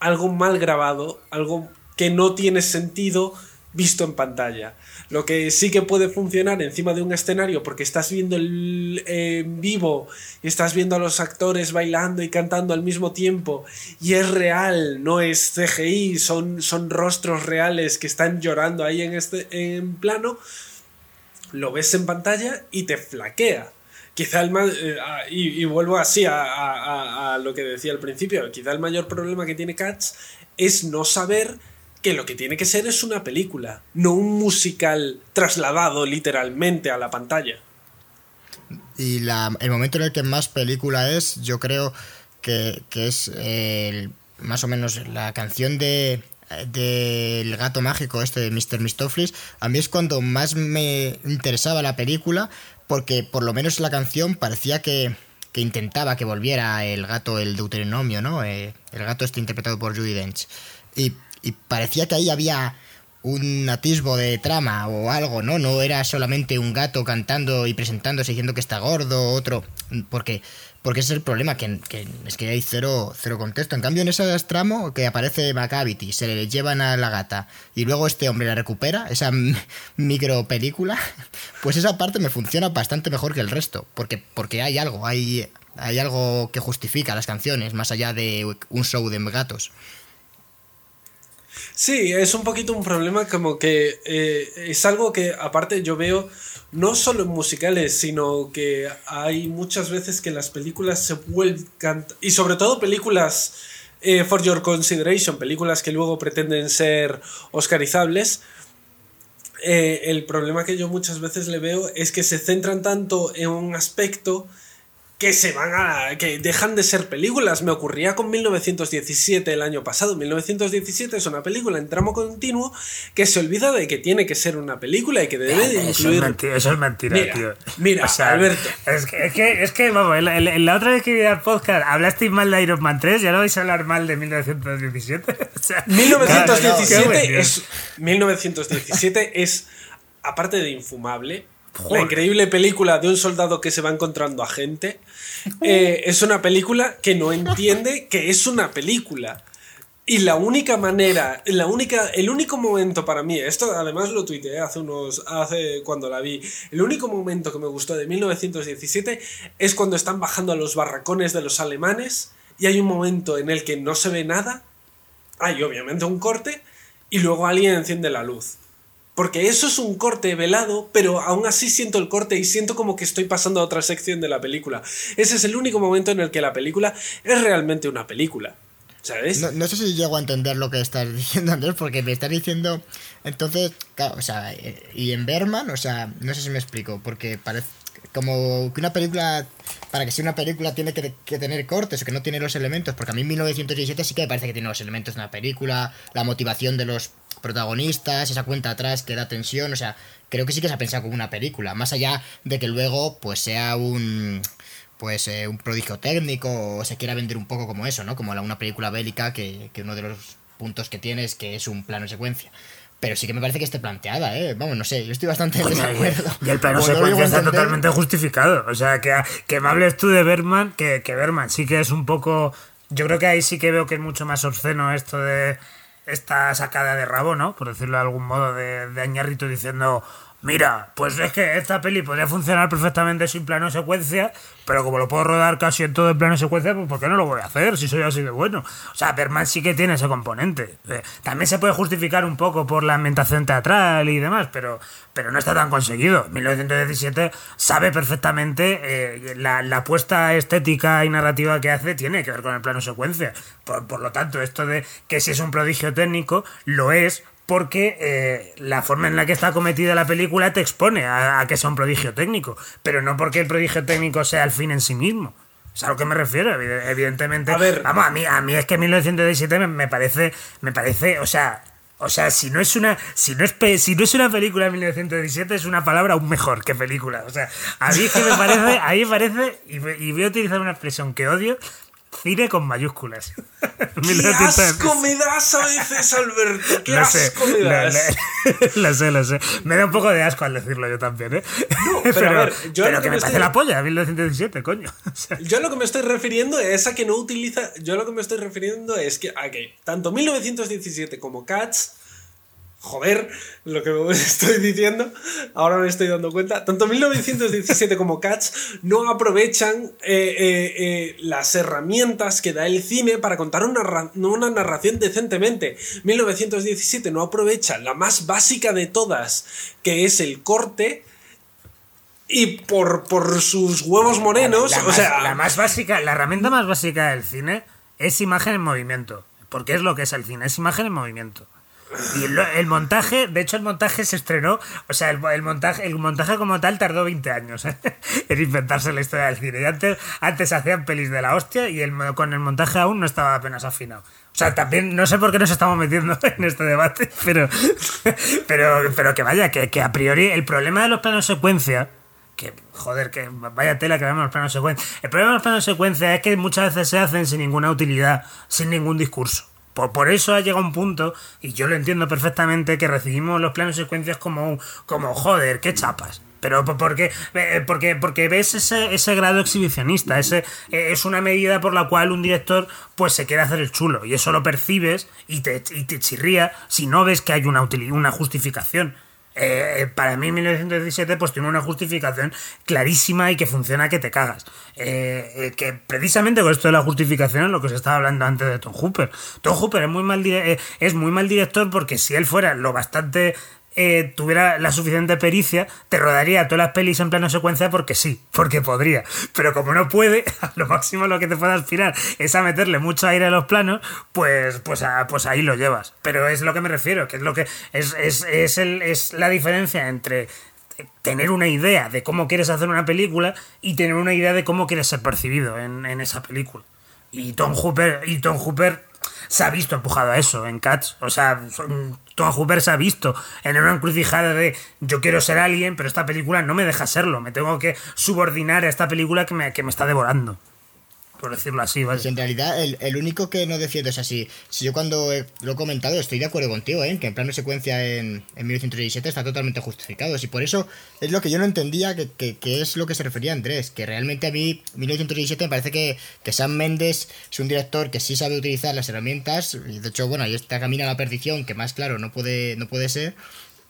algo mal grabado, algo que no tiene sentido visto en pantalla. Lo que sí que puede funcionar encima de un escenario porque estás viendo el en vivo y estás viendo a los actores bailando y cantando al mismo tiempo y es real, no es CGI, son, son rostros reales que están llorando ahí en este en plano, lo ves en pantalla y te flaquea. Quizá el más, eh, y, vuelvo así a, a lo que decía al principio, quizá el mayor problema que tiene Cats es no saber que lo que tiene que ser es una película, no un musical trasladado literalmente a la pantalla. Y la, el momento en el que más película es, yo creo que, es más o menos la canción de del gato mágico este de Mr. Mistoflis, a mí es cuando más me interesaba la película, porque por lo menos la canción parecía que, que intentaba que volviera el gato, el Deuteronomio, ¿no? Eh, el gato este interpretado por Judy Dench. Y, y parecía que ahí había un atisbo de trama o algo, ¿no? No era solamente un gato cantando y presentándose diciendo que está gordo, otro, porque porque ese es el problema, que, es que hay cero, cero contexto. En cambio, en ese tramo que aparece Macavity, se le llevan a la gata y luego este hombre la recupera, esa [LAUGHS] micro película, [LAUGHS] pues esa parte me funciona bastante mejor que el resto, porque, porque hay algo, hay, hay algo que justifica las canciones, más allá de un show de gatos. Sí, es un poquito un problema como que eh, es algo que aparte yo veo no solo en musicales, sino que hay muchas veces que las películas se vuelcan, y sobre todo películas eh, for your consideration, películas que luego pretenden ser oscarizables, eh, el problema que yo muchas veces le veo es que se centran tanto en un aspecto que se van a. que dejan de ser películas. Me ocurría con 1917 el año pasado. 1917 es una película en tramo continuo que se olvida de que tiene que ser una película y que debe de incluir. Eso es mentira, eso es mentira tío. Mira, Alberto. Es que, es que, es que vamos, la otra vez que vi el podcast hablasteis mal de Iron Man 3 ya no vais a hablar mal de 1917. [LAUGHS] o sea, 1917 es. 1917 es. Aparte de infumable, la increíble película de un soldado que se va encontrando a gente. Eh, es una película que no entiende que es una película. Y la única manera, la única, el único momento para mí, esto además lo tuiteé hace unos, hace cuando la vi, el único momento que me gustó de 1917 es cuando están bajando a los barracones de los alemanes y hay un momento en el que no se ve nada, hay obviamente un corte y luego alguien enciende la luz. Porque eso es un corte velado, pero aún así siento el corte y siento como que estoy pasando a otra sección de la película. Ese es el único momento en el que la película es realmente una película. ¿Sabes? No, sé si llego a entender lo que estás [LAUGHS] diciendo, Andrés, porque me estás diciendo. Entonces, o sea, y en Berman, o sea, no sé si me explico, porque parece como que una película, para que sea una película, tiene que, que, tener cortes o que no tiene los elementos, porque a mí 1917 sí que me parece que tiene los elementos de una película, la motivación de los protagonistas, esa cuenta atrás que da tensión, o sea, creo que sí que se ha pensado como una película, más allá de que luego pues sea un pues eh, un prodigio técnico o se quiera vender un poco como eso, ¿no? Como una película bélica que, que uno de los puntos que tiene es que es un plano de secuencia. Pero sí que me parece que esté planteada, ¿eh? Vamos, no sé, yo estoy bastante en desacuerdo. Y el plano secuencia está totalmente justificado. O sea, que, que me hables tú de Berman, que, que Berman sí que es un poco... Yo creo que ahí sí que veo que es mucho más obsceno esto de esta sacada de rabo, ¿no? Por decirlo de algún modo, de, de Añarrito diciendo, mira, pues es que esta peli podría funcionar perfectamente sin plano secuencia, pero como lo puedo rodar casi en todo el plano secuencia, pues ¿por qué no lo voy a hacer si soy así de bueno? O sea, Berman sí que tiene ese componente. Eh, también se puede justificar un poco por la ambientación teatral y demás, pero, pero no está tan conseguido. 1917 sabe perfectamente eh, la, la apuesta estética y narrativa que hace tiene que ver con el plano secuencia. Por, por lo tanto, esto de que si es un prodigio técnico, lo es porque eh, la forma en la que está cometida la película te expone a, que sea un prodigio técnico, pero no porque el prodigio técnico sea el fin en sí mismo. Es a lo que me refiero, evidentemente. A ver, vamos, a mí, a mí es que 1917 me, me parece, me parece, o sea, o sea, si no es una, si no es, si no es una película de 1917, es una palabra aún mejor que película. O sea, a mí es que me parece, a mí me parece, y, y voy a utilizar una expresión que odio, Cine con mayúsculas. [LAUGHS] ¡Qué asco me das a veces, Alberto! ¡Qué asco me das! [LAUGHS] Lo, sé, lo sé. Me da un poco de asco al decirlo yo también, ¿eh? No, [LAUGHS] pero, a ver, yo pero que, me, parece la polla, 1917, coño. yo lo que me estoy refiriendo es a que no utiliza... Yo lo que me estoy refiriendo es que, que tanto 1917 como Cats joder, lo que me [LAUGHS] estoy diciendo, ahora me estoy dando cuenta, tanto 1917 como Cats no aprovechan eh, eh, eh, las herramientas que da el cine para contar una, una narración decentemente. 1917 no aprovecha la más básica de todas, que es el corte. Y por, por sus huevos morenos, o sea. La más básica, la herramienta más básica del cine es imagen en movimiento. Porque es lo que es el cine, es imagen en movimiento. Y el, montaje, de hecho el montaje se estrenó, o sea, el, montaje, el montaje como tal tardó 20 años ¿eh? [LAUGHS] en inventarse la historia del cine. Y antes, antes hacían pelis de la hostia y el, con el montaje aún no estaba apenas afinado. O sea, también no sé por qué nos estamos metiendo [LAUGHS] en este debate, pero, [LAUGHS] pero, pero que vaya, que, que a priori el problema de los planos secuencia que joder, que vaya tela que vemos los planos secuencia. El problema de los planos secuencia es que muchas veces se hacen sin ninguna utilidad, sin ningún discurso. Por, eso ha llegado un punto, y yo lo entiendo perfectamente, que recibimos los planos secuencias como, como joder, qué chapas. Pero porque, eh, porque, porque ves ese, ese grado exhibicionista, ese, eh, es una medida por la cual un director pues se quiere hacer el chulo y eso lo percibes y te, y te chirría si no ves que hay una, una justificación. Eh, para mí 1917 pues tiene una justificación clarísima y que funciona que te cagas. Eh, eh, que precisamente con esto de la justificación es lo que se estaba hablando antes de Tom Hooper. Tom Hooper es muy mal, es muy mal director porque si él fuera lo bastante eh, tuviera la suficiente pericia, te rodaría todas las pelis en plano secuencia porque sí, porque podría. Pero como no puede, [LAUGHS] a lo máximo lo que te puede aspirar es a meterle mucho aire a los planos, pues, pues, pues ahí lo llevas. Pero es lo que me refiero, que es lo que es, es, es, el, es la diferencia entre tener una idea de cómo quieres hacer una película y tener una idea de cómo quieres ser percibido en, en esa película. Y Tom Hooper, y Tom Hooper se ha visto empujado a eso en Cats. O sea, Tom Hooper se ha visto en una encrucijada de yo quiero ser alguien, pero esta película no me deja serlo. Me tengo que subordinar a esta película que me, que me está devorando por decirlo así, ¿vale? en realidad el, único que no defiendo es así. Si yo cuando lo he comentado estoy de acuerdo contigo, ¿eh? que en plano secuencia en, en 1917 está totalmente justificado. Y por eso es lo que yo no entendía que, que, es lo que se refería Andrés. Que realmente a mí 1917 me parece que, que Sam Mendes es un director que sí sabe utilizar las herramientas. De hecho, bueno, ahí está camino a la perdición, que más claro no puede, no puede ser.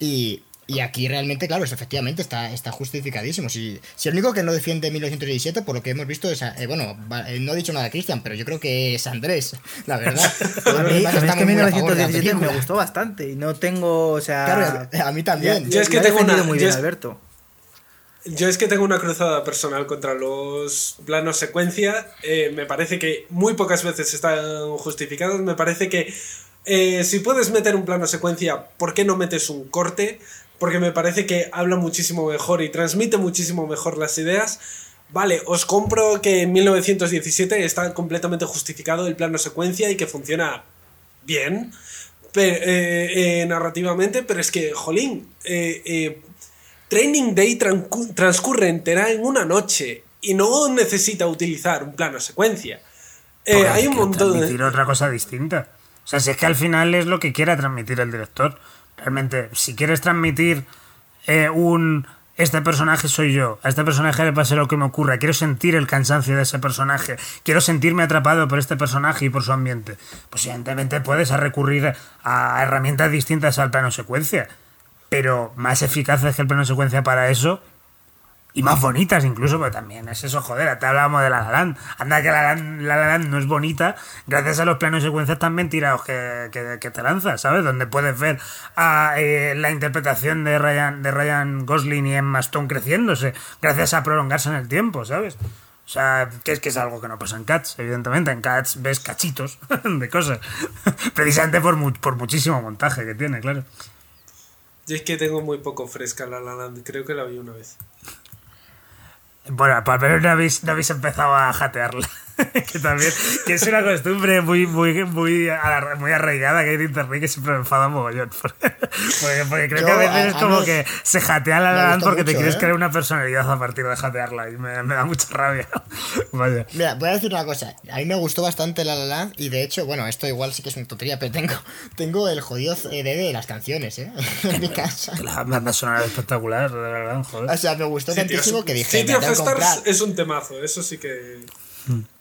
Y, y aquí realmente, claro, efectivamente está, está justificadísimo. Si, si el único que no defiende 1917, por lo que hemos visto, es. Eh, bueno, eh, no he dicho nada Cristian, pero yo creo que es Andrés, la verdad. [LAUGHS] a mí, es que 1917 me gustó bastante y no tengo. O sea. Claro, a mí también. Yo, es que tengo una. Muy bien, Alberto. Yo es que tengo una cruzada personal contra los planos secuencia. Eh, me parece que muy pocas veces están justificados. Me parece que si puedes meter un plano secuencia, ¿por qué no metes un corte? Porque me parece que habla muchísimo mejor y transmite muchísimo mejor las ideas. Vale, os compro que en 1917 está completamente justificado el plano secuencia y que funciona bien eh, eh, narrativamente, pero es que, jolín, eh, Training Day transcurre entera en una noche y no necesita utilizar un plano secuencia. hay un montón de... Transmitir otra cosa distinta. O sea, si es que al final es lo que quiera transmitir el director. Realmente, si quieres transmitir eh, un este personaje soy yo, a este personaje le pase lo que me ocurra, quiero sentir el cansancio de ese personaje, quiero sentirme atrapado por este personaje y por su ambiente, pues evidentemente puedes recurrir a herramientas distintas al plano secuencia, pero más eficaces que el plano secuencia para eso y más bonitas incluso, porque también es eso, joder, te hablábamos de La La Land. Anda que La La, Land, no es bonita gracias a los planos secuencias tan mentirados que, que, te lanzas, ¿sabes? Donde puedes ver a, eh, la interpretación de Ryan, de Ryan Gosling y Emma Stone creciéndose gracias a prolongarse en el tiempo, ¿sabes? O sea, que es que es algo que no pasa en Cats, evidentemente. En Cats ves cachitos [LAUGHS] de cosas. [LAUGHS] Precisamente por, por muchísimo montaje que tiene, claro. Yo es que tengo muy poco fresca La La Land, creo que la vi una vez. Bueno, por menos no habéis, no habéis empezado a jatearla. [LAUGHS] que también que es una costumbre muy, muy, muy, muy arraigada que hay en internet que siempre me enfada mogollón. [LAUGHS] Porque, creo que a veces es como que se jatea la LAN porque te quieres ¿eh? crear una personalidad a partir de jatearla y me, da mucha rabia. [LAUGHS] Vaya. Mira, voy a decir una cosa. A mí me gustó bastante la LAN y de hecho, bueno, esto igual sí que es una tontería, pero tengo, tengo el jodido CD de las canciones, ¿eh? en mi casa. La banda sonora espectacular, de verdad, joder. O sea, me gustó tantísimo que dije. City of Stars es un temazo, eso sí que. Mm.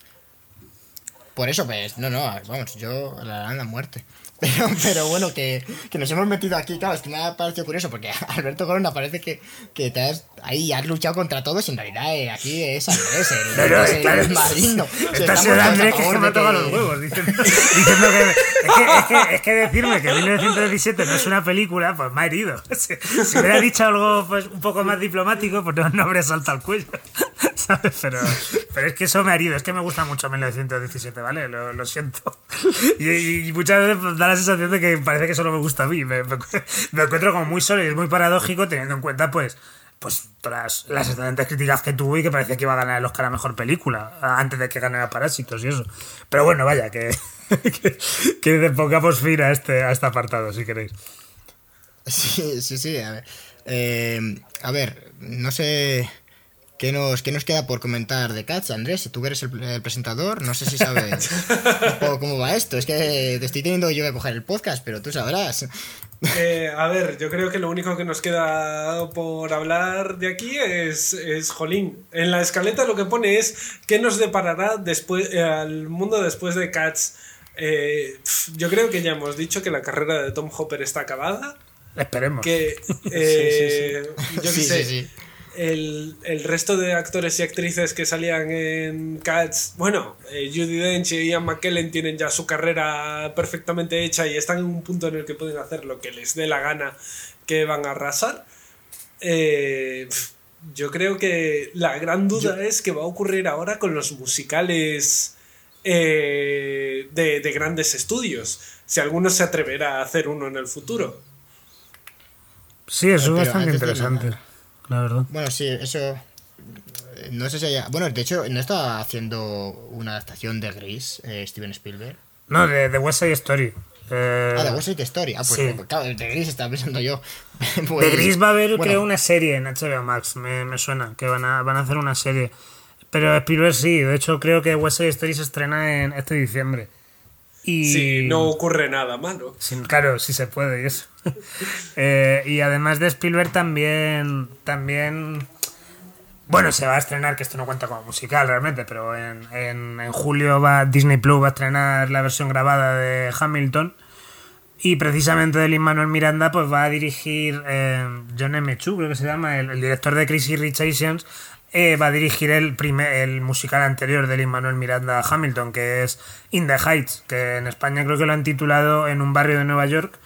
Por eso, pues, no, no, vamos, yo la dan a muerte. [LAUGHS] Pero, pero bueno, que, que, nos hemos metido aquí, claro, es que me ha parecido curioso porque [LAUGHS] Alberto Corona parece que, que te has, ahí has luchado contra todos y en realidad eh, aquí es Andrés, el, pero, es, claro, el siendo Andrés que, que me toca los huevos, diciendo, [LAUGHS] diciendo que, es que, es que, es que decirme que 1917 no es una película, pues me ha herido. Si, si hubiera dicho algo pues, un poco más diplomático, pues no, no habría saltado el cuello. Pero, pero es que eso me ha herido, es que me gusta mucho 1917, ¿vale? Lo, siento. [LAUGHS] Y, muchas veces da la sensación de que parece que solo me gusta a mí. [LAUGHS] Me, encuentro como muy solo y es muy paradójico teniendo en cuenta, pues, pues todas las excelentes críticas que tuvo y que parecía que iba a ganar el Oscar a Mejor Película, antes de que ganara Parásitos y eso. Pero bueno, vaya, que, [LAUGHS] que, que pongamos fin a este, a este apartado, si queréis. Sí, sí, sí, a ver. Eh, a ver, no sé qué nos, qué nos queda por comentar de Cats, Andrés. Si tú eres el, presentador, no sé si sabes [LAUGHS] cómo va esto. Es que te estoy teniendo yo que coger el podcast, pero tú sabrás. Eh, a ver, yo creo que lo único que nos queda por hablar de aquí es, es Jolín. En la escaleta lo que pone es qué nos deparará después eh, al mundo después de Cats. yo creo que ya hemos dicho que la carrera de Tom Hopper está acabada. Esperemos. Que, [LAUGHS] eh, yo qué sé, el, resto de actores y actrices que salían en Cats, bueno, eh, Judy Dench y Ian McKellen tienen ya su carrera perfectamente hecha y están en un punto en el que pueden hacer lo que les dé la gana que van a arrasar. Eh, yo creo que la gran duda es qué va a ocurrir ahora con los musicales de, de grandes estudios. Si alguno se atreverá a hacer uno en el futuro. Sí, eso es bastante interesante, la verdad. Bueno, sí, eso. No sé si haya. Bueno, de hecho, ¿no está haciendo una adaptación de Gris, eh, Steven Spielberg? No, de, de West Side Story. Eh... Ah, de West Side Story. Ah, pues claro, de Gris estaba pensando yo. [LAUGHS] Pues, de Gris va a haber, creo, una serie en HBO Max, me, me, suena, que van a, van a hacer una serie. Pero Spielberg sí, de hecho creo que West Side Story se estrena en este diciembre. Y... Sí, no ocurre nada malo. claro, sí se puede y eso. [LAUGHS] Eh, y además de Spielberg también, también... Bueno, se va a estrenar, que esto no cuenta como musical realmente, pero en, en, julio va Disney Plus va a estrenar la versión grabada de Hamilton. Y precisamente de Lin Manuel Miranda pues va a dirigir eh, John M. Chu, creo que se llama, el, director de Crazy Rich Asians, eh, va a dirigir el, primer, el musical anterior de Lin Manuel Miranda Hamilton, que es In the Heights, que en España creo que lo han titulado En un barrio de Nueva York.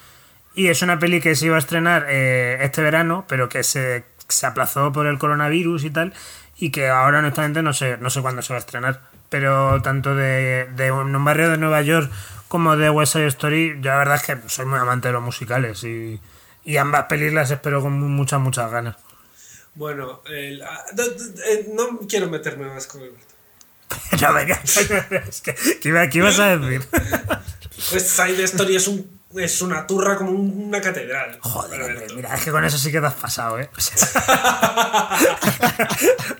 Y es una peli que se iba a estrenar eh, este verano, pero que se, se, aplazó por el coronavirus y tal, y que ahora honestamente no sé, no sé cuándo se va a estrenar. Pero tanto de, de un barrio de Nueva York como de West Side Story, yo la verdad es que soy muy amante de los musicales y, y ambas pelis las espero con muchas, muchas ganas. Bueno, el, ah, eh, no, quiero meterme más con Alberto. [LAUGHS] no, venga, [LAUGHS] ¿qué, ibas a decir? [LAUGHS] Pues Side Story es un es una turra como una catedral. Joder, mira, es que con eso sí que te has pasado, ¿eh?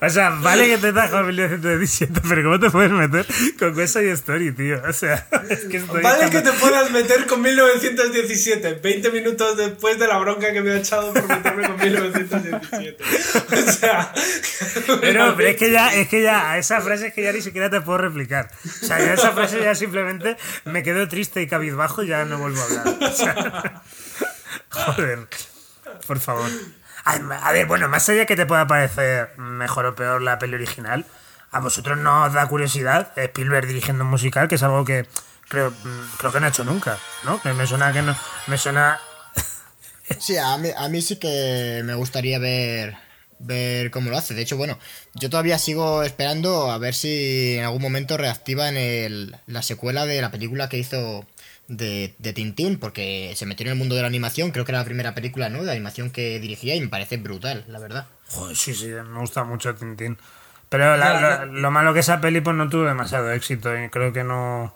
O sea, [LAUGHS] vale que te en 1917, pero ¿cómo te puedes meter con West Side Story, tío? O sea, es que Vale que te puedas meter con 1917, 20 minutos después de la bronca que me ha echado por meterme con 1917. O sea... [LAUGHS] Pero, pero es que ya, es que ya, a esa frase es que ya ni siquiera te puedo replicar. O sea, ya esa frase ya simplemente me quedo triste y cabizbajo y ya no vuelvo a hablar. [LAUGHS] joder, por favor. A ver, bueno, más allá que te pueda parecer mejor o peor la peli original, a vosotros no os da curiosidad Spielberg dirigiendo un musical, que es algo que creo, creo que no ha hecho nunca, ¿no? Me, suena que no. Me suena. [LAUGHS] sí, a mí, a mí sí que me gustaría ver ver cómo lo hace. De hecho, bueno, yo todavía sigo esperando a ver si en algún momento reactivan el, la secuela de la película que hizo de, de, Tintín, porque se metió en el mundo de la animación, creo que era la primera película ¿no? de animación que dirigía y me parece brutal, la verdad. sí, sí, me gusta mucho Tintín. Pero lo, malo que esa peli pues no tuvo demasiado éxito y creo que no...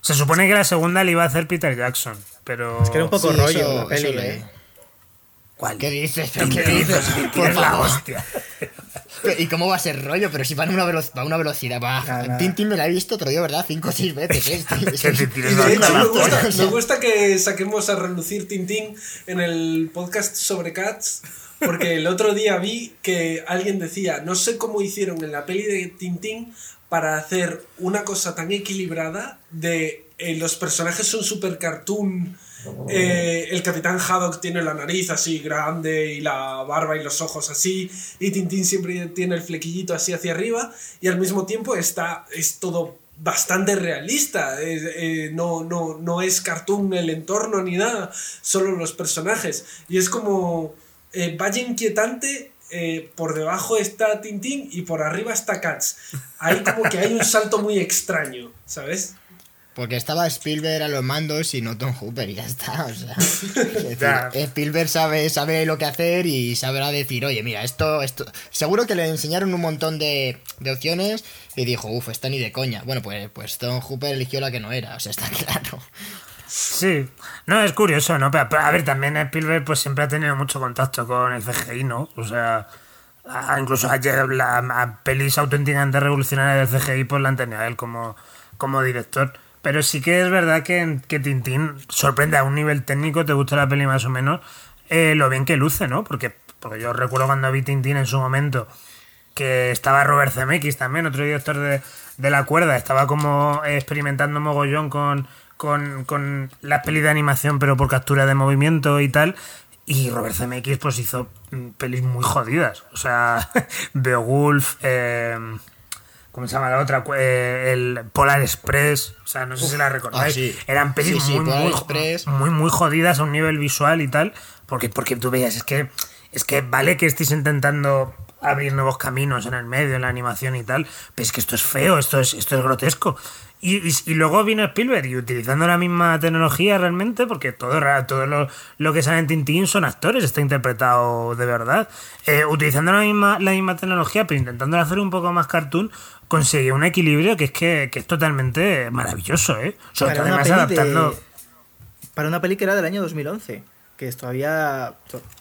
Se supone que la segunda le iba a hacer Peter Jackson, pero... Es que era un poco rollo la peli, ¿eh? ¿Cuál? ¿Qué dices? ¿Qué, dices? Por la hostia. ¿Y cómo va a ser rollo? Pero si van a una, a una velocidad baja. Tintín me la he visto otro día, ¿verdad? Cinco o seis veces. ¿eh? [LAUGHS] me, [LAUGHS] gusta, que saquemos a relucir Tintín en el podcast sobre Cats. Porque el otro día vi que alguien decía, no sé cómo hicieron en la peli de Tintín para hacer una cosa tan equilibrada de eh, los personajes son super cartoon eh, el capitán Haddock tiene la nariz así grande y la barba y los ojos así, y Tintín siempre tiene el flequillito así hacia arriba, y al mismo tiempo está, es todo bastante realista, eh, no, no, no es cartoon el entorno ni nada, solo los personajes, y es como, eh, vaya inquietante eh, por debajo está Tintín y por arriba está Cats. Ahí como que hay un salto muy extraño, ¿sabes? Porque estaba Spielberg a los mandos y no Tom Hooper y ya está. O sea, [LAUGHS] Spielberg sabe, sabe lo que hacer y sabrá decir, oye, mira, esto, esto. Seguro que le enseñaron un montón de, de opciones y dijo, uff, esta ni de coña. Bueno, pues, pues Tom Hooper eligió la que no era, o sea, está [LAUGHS] claro. Sí, no, es curioso, ¿no? Pero, a ver, también Spielberg pues siempre ha tenido mucho contacto con el CGI, ¿no? O sea, incluso ayer la pelis auténticamente revolucionaria del CGI pues la han tenido él como, como director. Pero sí que es verdad que, que Tintín sorprende a un nivel técnico, te gusta la peli más o menos, eh, lo bien que luce, ¿no? Porque, porque yo recuerdo cuando vi Tintín en su momento, que estaba Robert Zemeckis también, otro director de, de la cuerda, estaba como experimentando mogollón con, con, con las pelis de animación, pero por captura de movimiento y tal. Y Robert Zemeckis pues hizo mm, pelis muy jodidas. O sea, [LAUGHS] Beowulf, eh, ¿Cómo se llama la otra? Eh, el Polar Express. O sea, no sé si la recordáis. Ah, Eran pelis muy, muy, muy, jodidas a un nivel visual y tal. Porque, porque tú veías, es que, es que vale que estéis intentando abrir nuevos caminos en el medio, en la animación y tal. Pero es que esto es feo, esto es, esto es grotesco. Y, y, luego vino Spielberg y utilizando la misma tecnología realmente, porque todo, todo lo, lo que sale en Tintín son actores, está interpretado de verdad. Eh, utilizando la misma, la misma tecnología, pero intentando hacer un poco más cartoon, conseguía un equilibrio que es que, es totalmente maravilloso, ¿eh? Sobre todo además adaptando. Para una peli que era del año 2011, que es todavía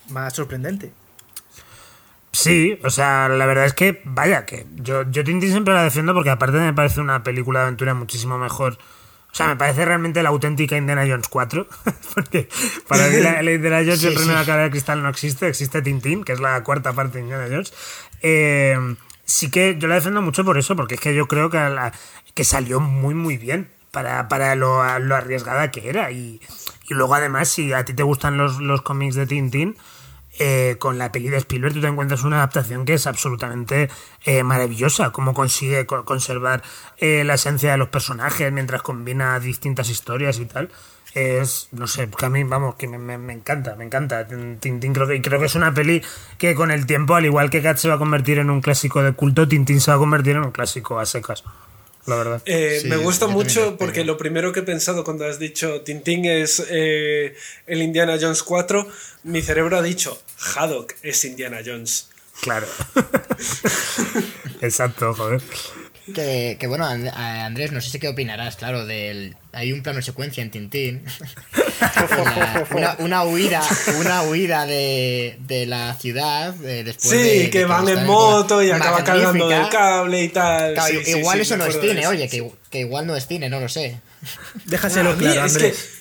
más sorprendente. Sí, o sea, la verdad es que, vaya, que yo, yo Tintín siempre la defiendo porque aparte me parece una película de aventura muchísimo mejor. O sea, me parece realmente la auténtica Indiana Jones 4. [LAUGHS] porque para mí la, Indiana Jones y el reino de la cara de cristal no existe, existe Tintín, que es la cuarta parte de Indiana Jones. Eh, sí que yo la defiendo mucho por eso, porque es que yo creo que, que salió muy, muy bien para, para lo, arriesgada que era. Y, luego, además, si a ti te gustan los, los cómics de Tintín, eh, con la peli de Spielberg tú te encuentras una adaptación que es absolutamente eh, maravillosa, cómo consigue conservar eh, la esencia de los personajes mientras combina distintas historias y tal es, no sé, que a mí, vamos, que me, encanta, me encanta. Tintín creo que, creo que es una peli que con el tiempo, al igual que Cat se va a convertir en un clásico de culto, Tintín se va a convertir en un clásico a secas. La verdad. Eh, me gusta mucho porque lo primero que he pensado cuando has dicho Tintín es eh, el Indiana Jones 4, mi cerebro ha dicho Haddock es Indiana Jones. Claro. [LAUGHS] Exacto, joder. Que, que, bueno, Andrés, no sé si qué opinarás, claro, del hay un plano secuencia en Tintín. [LAUGHS] una, huida, una huida de, de la ciudad eh, después Sí, que, van en moto y acaba cargando del cable y tal. igual eso no es cine, oye, que, que, igual no es cine, no lo sé. Déjaselo claro, Andrés que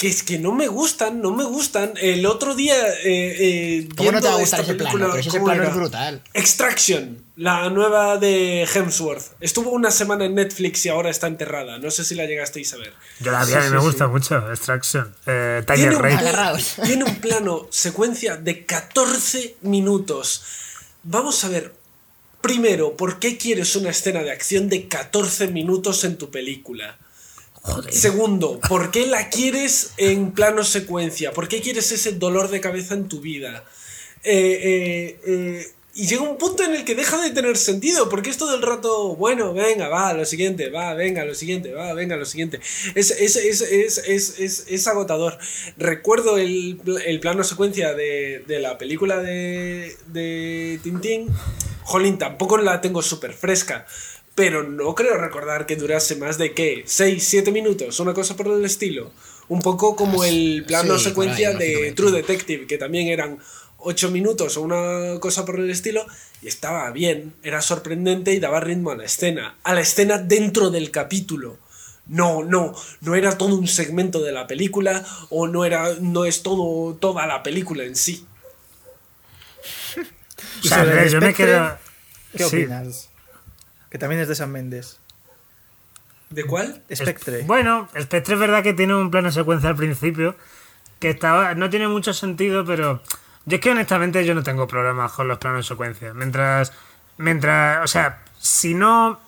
es que no me gustan, no me gustan. El otro día. Eh, eh, ¿Cómo no te va a gustar ese plano? Pero ese plano es brutal. Extraction, la nueva de Hemsworth. Estuvo una semana en Netflix y ahora está enterrada. No sé si la llegasteis a ver. Yo la vi, a mí me gusta mucho. Extraction. Eh, tiene, un [LAUGHS] tiene un plano, secuencia de 14 minutos. Vamos a ver. Primero, ¿por qué quieres una escena de acción de 14 minutos en tu película? Segundo, ¿por qué la quieres en plano secuencia? ¿Por qué quieres ese dolor de cabeza en tu vida? Eh, eh, eh, y llega un punto en el que deja de tener sentido, porque es todo el rato, bueno, venga, va, lo siguiente, va, venga, lo siguiente, va, venga, lo siguiente. Es, es, agotador. Recuerdo el, plano secuencia de, la película de, de Tintín. Jolín, tampoco la tengo súper fresca pero no creo recordar que durase más de qué, 6, 7 minutos, una cosa por el estilo. Un poco como el plano secuencia de True Detective, que también eran 8 minutos o una cosa por el estilo, y estaba bien, era sorprendente y daba ritmo a la escena, a la escena dentro del capítulo. No, no, no era todo un segmento de la película o no era no es todo toda la película en sí. [LAUGHS] o sea, yo me quedo ¿Qué opinas? Que también es de San Méndez. ¿De cuál? Spectre. bueno, Spectre es verdad que tiene un plano secuencia al principio que estaba, no tiene mucho sentido, pero yo es que honestamente yo no tengo problemas con los planos secuencia. Mientras, mientras, o sea, si no,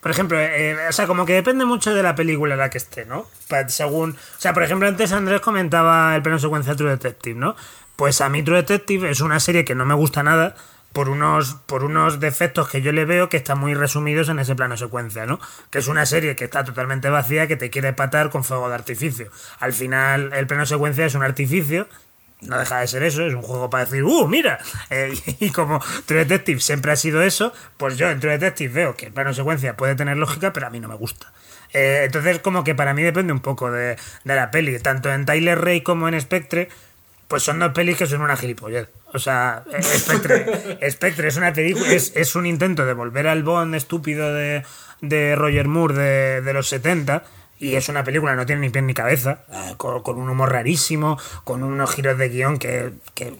por ejemplo, eh, o sea, como que depende mucho de la película en la que esté, ¿no? Según, o sea, por ejemplo, antes Andrés comentaba el plano secuencia True Detective, ¿no? Pues a mí True Detective es una serie que no me gusta nada, por unos, por unos defectos que yo le veo que están muy resumidos en ese plano secuencia, ¿no? Que es una serie que está totalmente vacía, que te quiere patar con fuego de artificio. Al final, el plano secuencia es un artificio no deja de ser eso, es un juego para decir, ¡uh, mira! Eh, [LAUGHS] y como True Detective siempre ha sido eso, pues yo en True Detective veo que el plano secuencia puede tener lógica, pero a mí no me gusta. Eh, entonces, como que para mí depende un poco de, la peli. Tanto en Tyler Ray como en Spectre, pues son dos pelis que son una gilipollez. O sea, eh, Spectre, [LAUGHS] Spectre es una película, es, un intento de volver al Bond estúpido de, de Roger Moore de, de los 70 y es una película, no tiene ni pie ni cabeza, eh, con, un humor rarísimo, con unos giros de guion que, que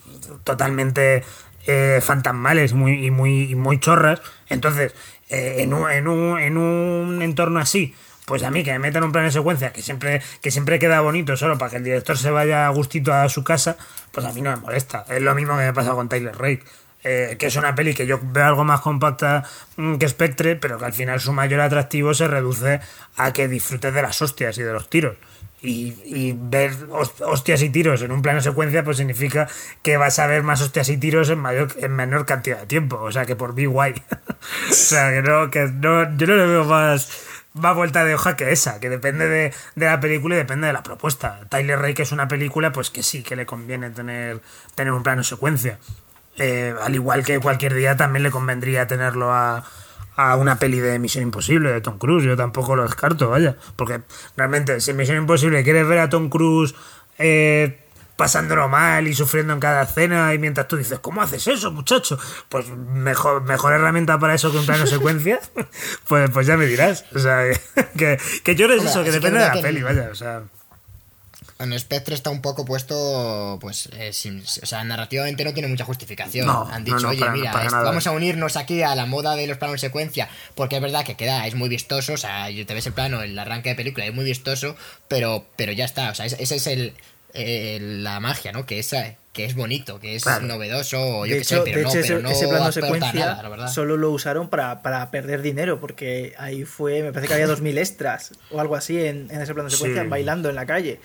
totalmente eh, fantasmales muy, y muy, muy chorras. Entonces, eh, en, un, en, un, en un entorno así, pues a mí que me metan un plan de secuencia que siempre, que siempre queda bonito solo para que el director se vaya a gustito a su casa, pues a mí no me molesta. Es lo mismo que me pasa con Tyler Rake. Eh, que es una peli que yo veo algo más compacta mm, que Spectre, pero que al final su mayor atractivo se reduce a que disfrutes de las hostias y de los tiros. Y, ver hostias y tiros en un plano secuencia, pues significa que vas a ver más hostias y tiros en mayor en menor cantidad de tiempo. O sea que por mí guay. [LAUGHS] o sea que no, que no, yo no le veo más, más vuelta de hoja que esa, que depende de, de, la película y depende de la propuesta. Tyler que es una película, pues que sí que le conviene tener, tener un plano secuencia. Eh, al igual que cualquier día también le convendría tenerlo a, a una peli de Misión Imposible de Tom Cruise. Yo tampoco lo descarto, vaya. Porque realmente, si Misión Imposible quieres ver a Tom Cruise eh, pasándolo mal y sufriendo en cada escena y mientras tú dices, ¿cómo haces eso, muchacho? Pues mejor, mejor herramienta para eso que un plano secuencia, [LAUGHS] pues, pues ya me dirás. O sea, [LAUGHS] que, que yo eso, que depende de la peli, vaya. O sea. En Spectre está un poco puesto, pues, eh, o sea, narrativamente no tiene mucha justificación. Han dicho, oye, mira, vamos a unirnos aquí a la moda de los planos secuencia, porque es verdad que queda, es muy vistoso, o sea, te ves el plano, el arranque de película es muy vistoso, pero, pero ya está, o sea, ese es el, la magia, ¿no? Que es, que es bonito, que es novedoso, yo sé, pero, no, ese, plano secuencia solo lo usaron para, perder dinero, porque ahí fue, me parece que había 2.000 extras o algo así en, ese plano secuencia bailando en la calle.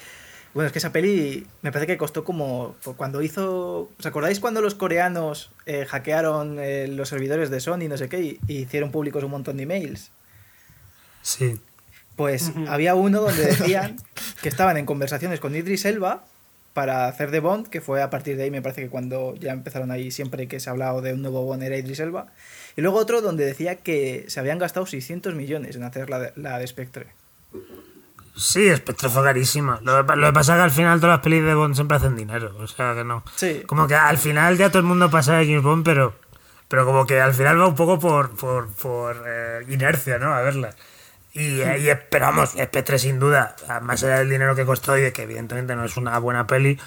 Bueno, es que esa peli me parece que costó como. Cuando hizo. ¿Os acordáis cuando los coreanos eh, hackearon eh, los servidores de Sony, no sé qué, y, hicieron públicos un montón de emails? Sí. Pues había uno donde decían que estaban en conversaciones con Idris Elba para hacer de Bond, que fue a partir de ahí, me parece que cuando ya empezaron ahí, siempre que se ha hablado de un nuevo Bond era Idris Elba. Y luego otro donde decía que se habían gastado 600 millones en hacer la la de Spectre. Sí, Spectre fue carísima. Lo, que pasa es que al final todas las pelis de Bond siempre hacen dinero. O sea que no. Sí. Como que al final ya todo el mundo pasa de James Bond, pero, pero como que al final va un poco por, por, por eh, inercia, ¿no? A verla. Y, eh, y esperamos, Spectre sin duda, más allá del dinero que costó y de que evidentemente no es una buena peli,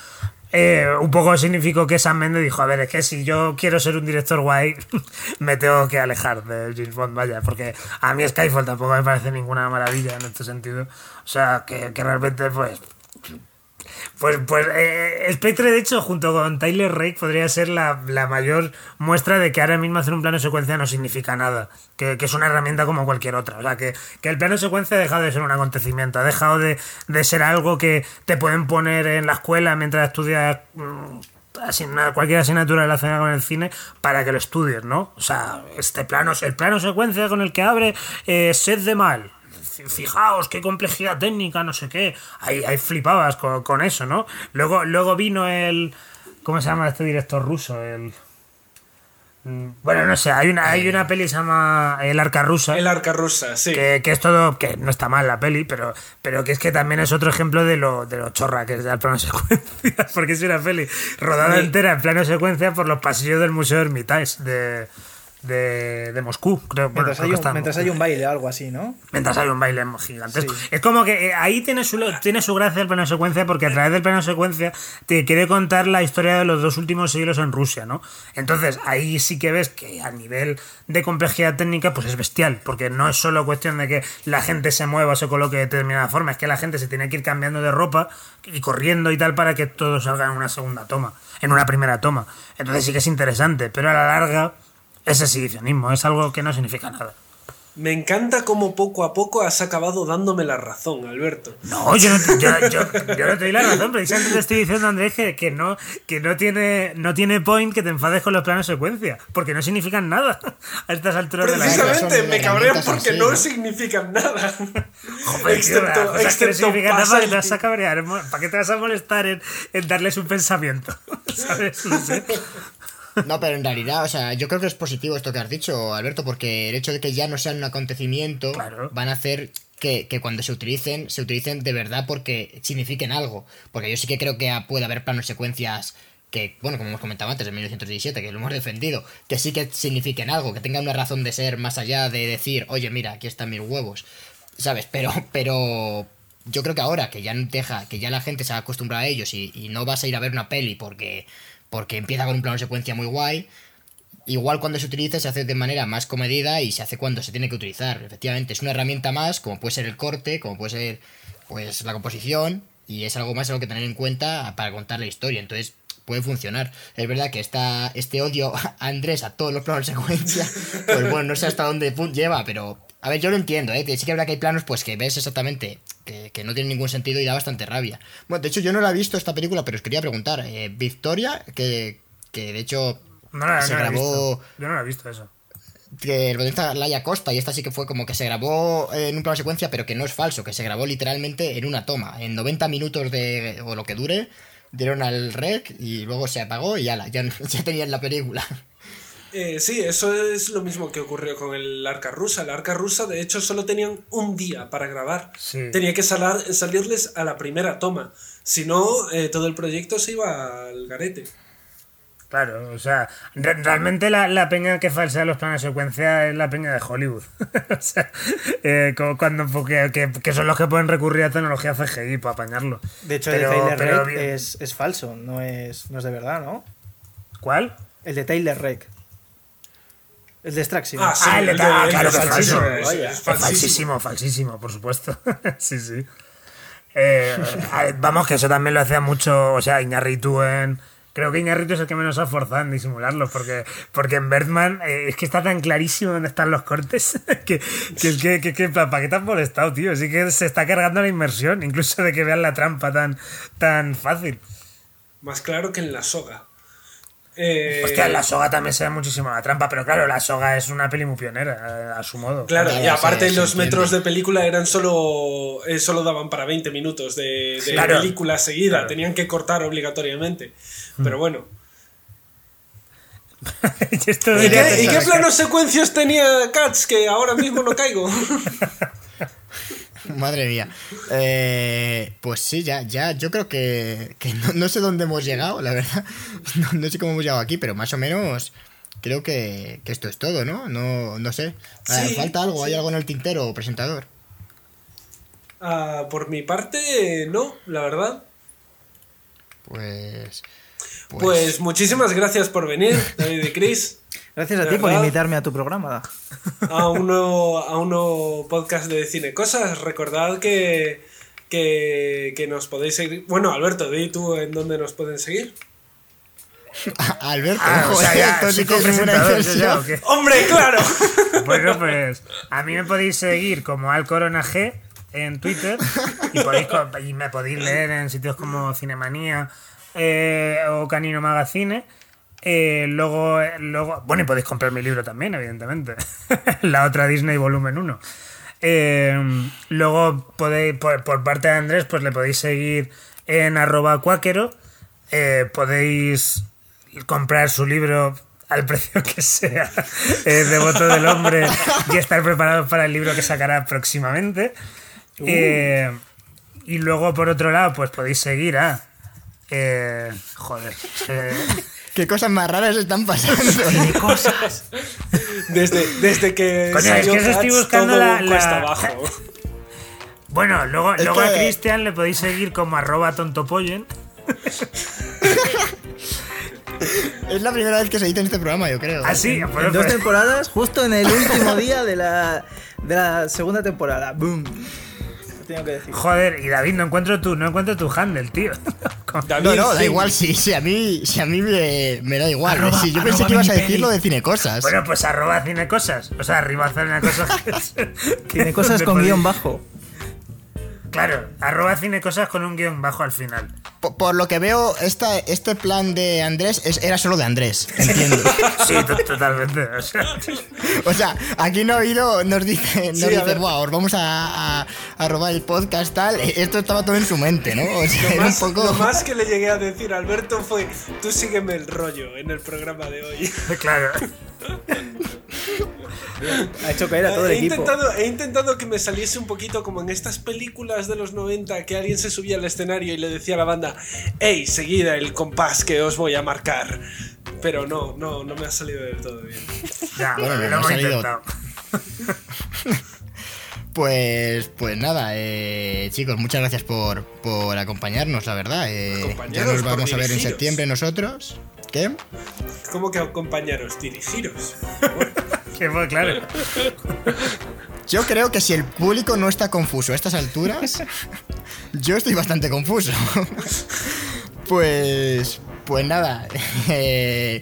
eh, un poco significó que Sam Mendes dijo, a ver, es que si yo quiero ser un director guay, [LAUGHS] me tengo que alejar de James Bond, vaya, porque a mí Skyfall tampoco me parece ninguna maravilla en este sentido. O sea, que, que realmente, pues, pues, pues eh, Spectre, de hecho, junto con Tyler Rake, podría ser la, mayor muestra de que ahora mismo hacer un plano de secuencia no significa nada. Que, es una herramienta como cualquier otra. O sea, que, el plano de secuencia ha dejado de ser un acontecimiento, ha dejado de, ser algo que te pueden poner en la escuela mientras estudias. Mm, cualquier asignatura relacionada con el cine para que lo estudies, ¿no? O sea, este plano, el plano secuencia con el que abre eh, Sed de Mal, fijaos qué complejidad técnica, no sé qué. Ahí, ahí flipabas con, eso, ¿no? Luego, luego vino el. ¿Cómo se llama este director ruso? El. Mm, bueno, no sé, hay una, hay una peli que se llama El Arca Rusa. El Arca Rusa, sí. Que, es todo, que no está mal la peli, pero, pero que es que también es otro ejemplo de lo, de lo chorra que es el plano [LAUGHS] secuencia, porque es una peli rodada entera en plano secuencia por los pasillos del Museo Hermitage de, de, de Moscú, creo. Mientras, hay, un, mientras hay un baile o algo así, ¿no? Mientras hay un baile gigantesco. Es como que eh, ahí tiene su, tiene su gracia el plano secuencia, porque a través del plano secuencia te quiere contar la historia de los dos últimos siglos en Rusia, ¿no? Entonces ahí sí que ves que a nivel de complejidad técnica, pues es bestial, porque no es solo cuestión de que la gente se mueva o se coloque de determinada forma, es que la gente se tiene que ir cambiando de ropa y corriendo y tal para que todo salga en una segunda toma, en una primera toma. Entonces sí que es interesante, pero a la larga es exhibicionismo, es algo que no significa nada. Me encanta cómo poco a poco has acabado dándome la razón, Alberto. No, yo no, yo, yo, yo no te doy la razón, precisamente te estoy diciendo, Andrés, que, que, no, que no, tiene, no tiene point que te enfades con los planos secuencia, porque no significan nada a estas alturas de la vida. Precisamente, me cabrean porque no, significan nada. Joder, excepto, tío, excepto que no significan nada, ¿para qué te vas a cabrear? ¿Para qué te vas a molestar en, en darles un pensamiento? [LAUGHS] ¿Sabes? No sé. No, pero en realidad, o sea, yo creo que es positivo esto que has dicho, Alberto, porque el hecho de que ya no sean un acontecimiento van a hacer que, cuando se utilicen, se utilicen de verdad porque signifiquen algo. Porque yo sí que creo que puede haber planos secuencias que, bueno, como hemos comentado antes, en 1917, que lo hemos defendido, que sí que signifiquen algo, que tengan una razón de ser más allá de decir, oye, mira, aquí están mis huevos. ¿Sabes? Pero, pero yo creo que ahora que ya deja, que ya la gente se ha acostumbrado a ellos y, y no vas a ir a ver una peli porque porque empieza con un plano de secuencia muy guay. Igual cuando se utiliza se hace de manera más comedida y se hace cuando se tiene que utilizar. Efectivamente, es una herramienta más, como puede ser el corte, como puede ser pues la composición, y es algo más algo que tener en cuenta para contar la historia. Entonces, puede funcionar. Es verdad que esta, este odio a Andrés a todos los planos de secuencia, pues bueno, no sé hasta dónde lleva, pero a ver, yo lo entiendo, ¿eh? Sí que habrá que hay planos pues que ves exactamente que, no tiene ningún sentido y da bastante rabia. Bueno, de hecho yo no la he visto esta película, pero os quería preguntar. Eh, Victoria, que, que de hecho se grabó... Yo no la he visto eso. Que el protagonista Laia Costa, y esta sí que fue como que se grabó en un plano secuencia, pero que no es falso, que se grabó literalmente en una toma. En 90 minutos de, o lo que dure, dieron al rec y luego se apagó y ya, ya, [LAUGHS] ya tenían la película. Eh, sí, eso es lo mismo que ocurrió con el arca rusa. La arca rusa, de hecho, solo tenían un día para grabar. Tenía que salirles a la primera toma. Si no, eh, todo el proyecto se iba al garete. Claro, o sea, realmente la, peña que falsea los planes de secuencia es la peña de Hollywood. [LAUGHS] o sea, eh, cuando, que, que, son los que pueden recurrir a tecnología CGI para apañarlo. De hecho, el de Taylor Rec es, es, falso, no es, no es de verdad, ¿no? ¿Cuál? El de Taylor Rec. El de Extraction. Ah, sí, ah, el de, ah, claro, es falsísimo. Es, falsísimo, falsísimo, por supuesto. [LAUGHS] sí, sí. Eh, vamos, que eso también lo hacía mucho, o sea, Iñarritu en... Creo que Iñarritu es el que menos ha forzado en disimularlo, porque, porque en Bertman eh, es que está tan clarísimo dónde están los cortes [LAUGHS] que, que, que, que, ¿para qué te has molestado, tío? Así que se está cargando la inmersión, incluso de que vean la trampa tan, tan fácil. Más claro que en la soga. Eh... Hostia, la soga también se ve muchísimo la trampa, pero claro, la soga es una peli muy pionera, a su modo. Claro, y aparte los metros de película eran solo. Eh, solo daban para 20 minutos de, película seguida, tenían que cortar obligatoriamente. Mm. Pero bueno. [LAUGHS] ¿Y, qué, ¿Y qué planos secuencias tenía Cats que ahora mismo no caigo? [LAUGHS] [LAUGHS] Madre mía. Eh, pues sí, ya, ya, yo creo que, no, sé dónde hemos llegado, la verdad. [LAUGHS] No, sé cómo hemos llegado aquí, pero más o menos creo que, esto es todo, ¿no? No, no sé. ¿Falta algo? ¿Hay algo en el tintero, presentador? Ah, por mi parte, no, la verdad. Pues, pues... Pues, muchísimas gracias por venir, David y Chris. [LAUGHS] Gracias a ti por invitarme a tu programa. A un nuevo, a podcast de Cine Cosas. Recordad que, que, nos podéis seguir. Bueno, Alberto, di tú en dónde nos pueden seguir. [LAUGHS] Alberto, ah, o sea, ya, sí ¡Hombre, claro! [LAUGHS] Bueno, pues a mí me podéis seguir como Alcorona G en Twitter y, podéis, y me podéis leer en sitios como Cinemanía eh, o Canino Magazine. Eh, luego, luego, bueno, y podéis comprar mi libro también, evidentemente. [LAUGHS] la otra Disney Volumen 1. Eh, luego podéis, por, parte de Andrés, pues le podéis seguir en arroba cuáquero. Eh, podéis comprar su libro al [LAUGHS] precio que sea, Devoto del Hombre, y estar preparado para el libro que sacará próximamente. Uh. y luego, por otro lado, pues podéis seguir a... joder. ¿Qué cosas más raras están pasando? ¿Qué cosas? Desde, desde que. Coño, es que estoy buscando la. Abajo. Bueno, luego, luego a Cristian le podéis seguir como arroba tontopollen. [LAUGHS] Es la primera vez que se dice en este programa, yo creo. Ah, sí, en, dos temporadas, justo en el último día de la, de la segunda temporada. ¡Boom! Joder, y David, no encuentro tu, no encuentro tu handle, tío. [LAUGHS] no, no, da igual, sí, sí, a mí, si a mí me, me da igual. si yo pensé que ibas a decirlo de cinecosas. Bueno, pues arroba cinecosas. O sea, arriba cinecosas. [LAUGHS] cinecosas con guion bajo. Claro, arroba cinecosas con un guion bajo al final. Por, lo que veo, esta, este plan de Andrés era solo de Andrés, entiendo. [LAUGHS] sí, totalmente. [LAUGHS] O sea. aquí no ha habido, nos dice, nos dice wow, vamos a, a, robar el podcast tal. Esto estaba todo en su mente, ¿no? O sea, lo, más, un poco... lo más que le llegué a decir a Alberto fue, tú sígueme el rollo en el programa de hoy. claro. [LAUGHS] Ha hecho caer a todo el he equipo. Intentado, he intentado que me saliese un poquito como en estas películas de los 90 que alguien se subía al escenario y le decía a la banda, hey, seguida el compás que os voy a marcar. Pero no, no, no me ha salido del todo bien. Ya, bueno, lo hemos intentado. [LAUGHS] Pues, pues nada, eh, chicos, muchas gracias por, por acompañarnos, la verdad. Eh, ya nos vamos a ver en septiembre nosotros. ¿Qué? ¿Cómo que acompañaros? Dirigiros. [LAUGHS] que fue claro. Yo creo que si el público no está confuso a estas alturas, yo estoy bastante confuso. Pues, pues nada, eh,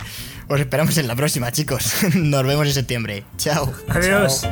os esperamos en la próxima, chicos. Nos vemos en septiembre. Chao. Adiós.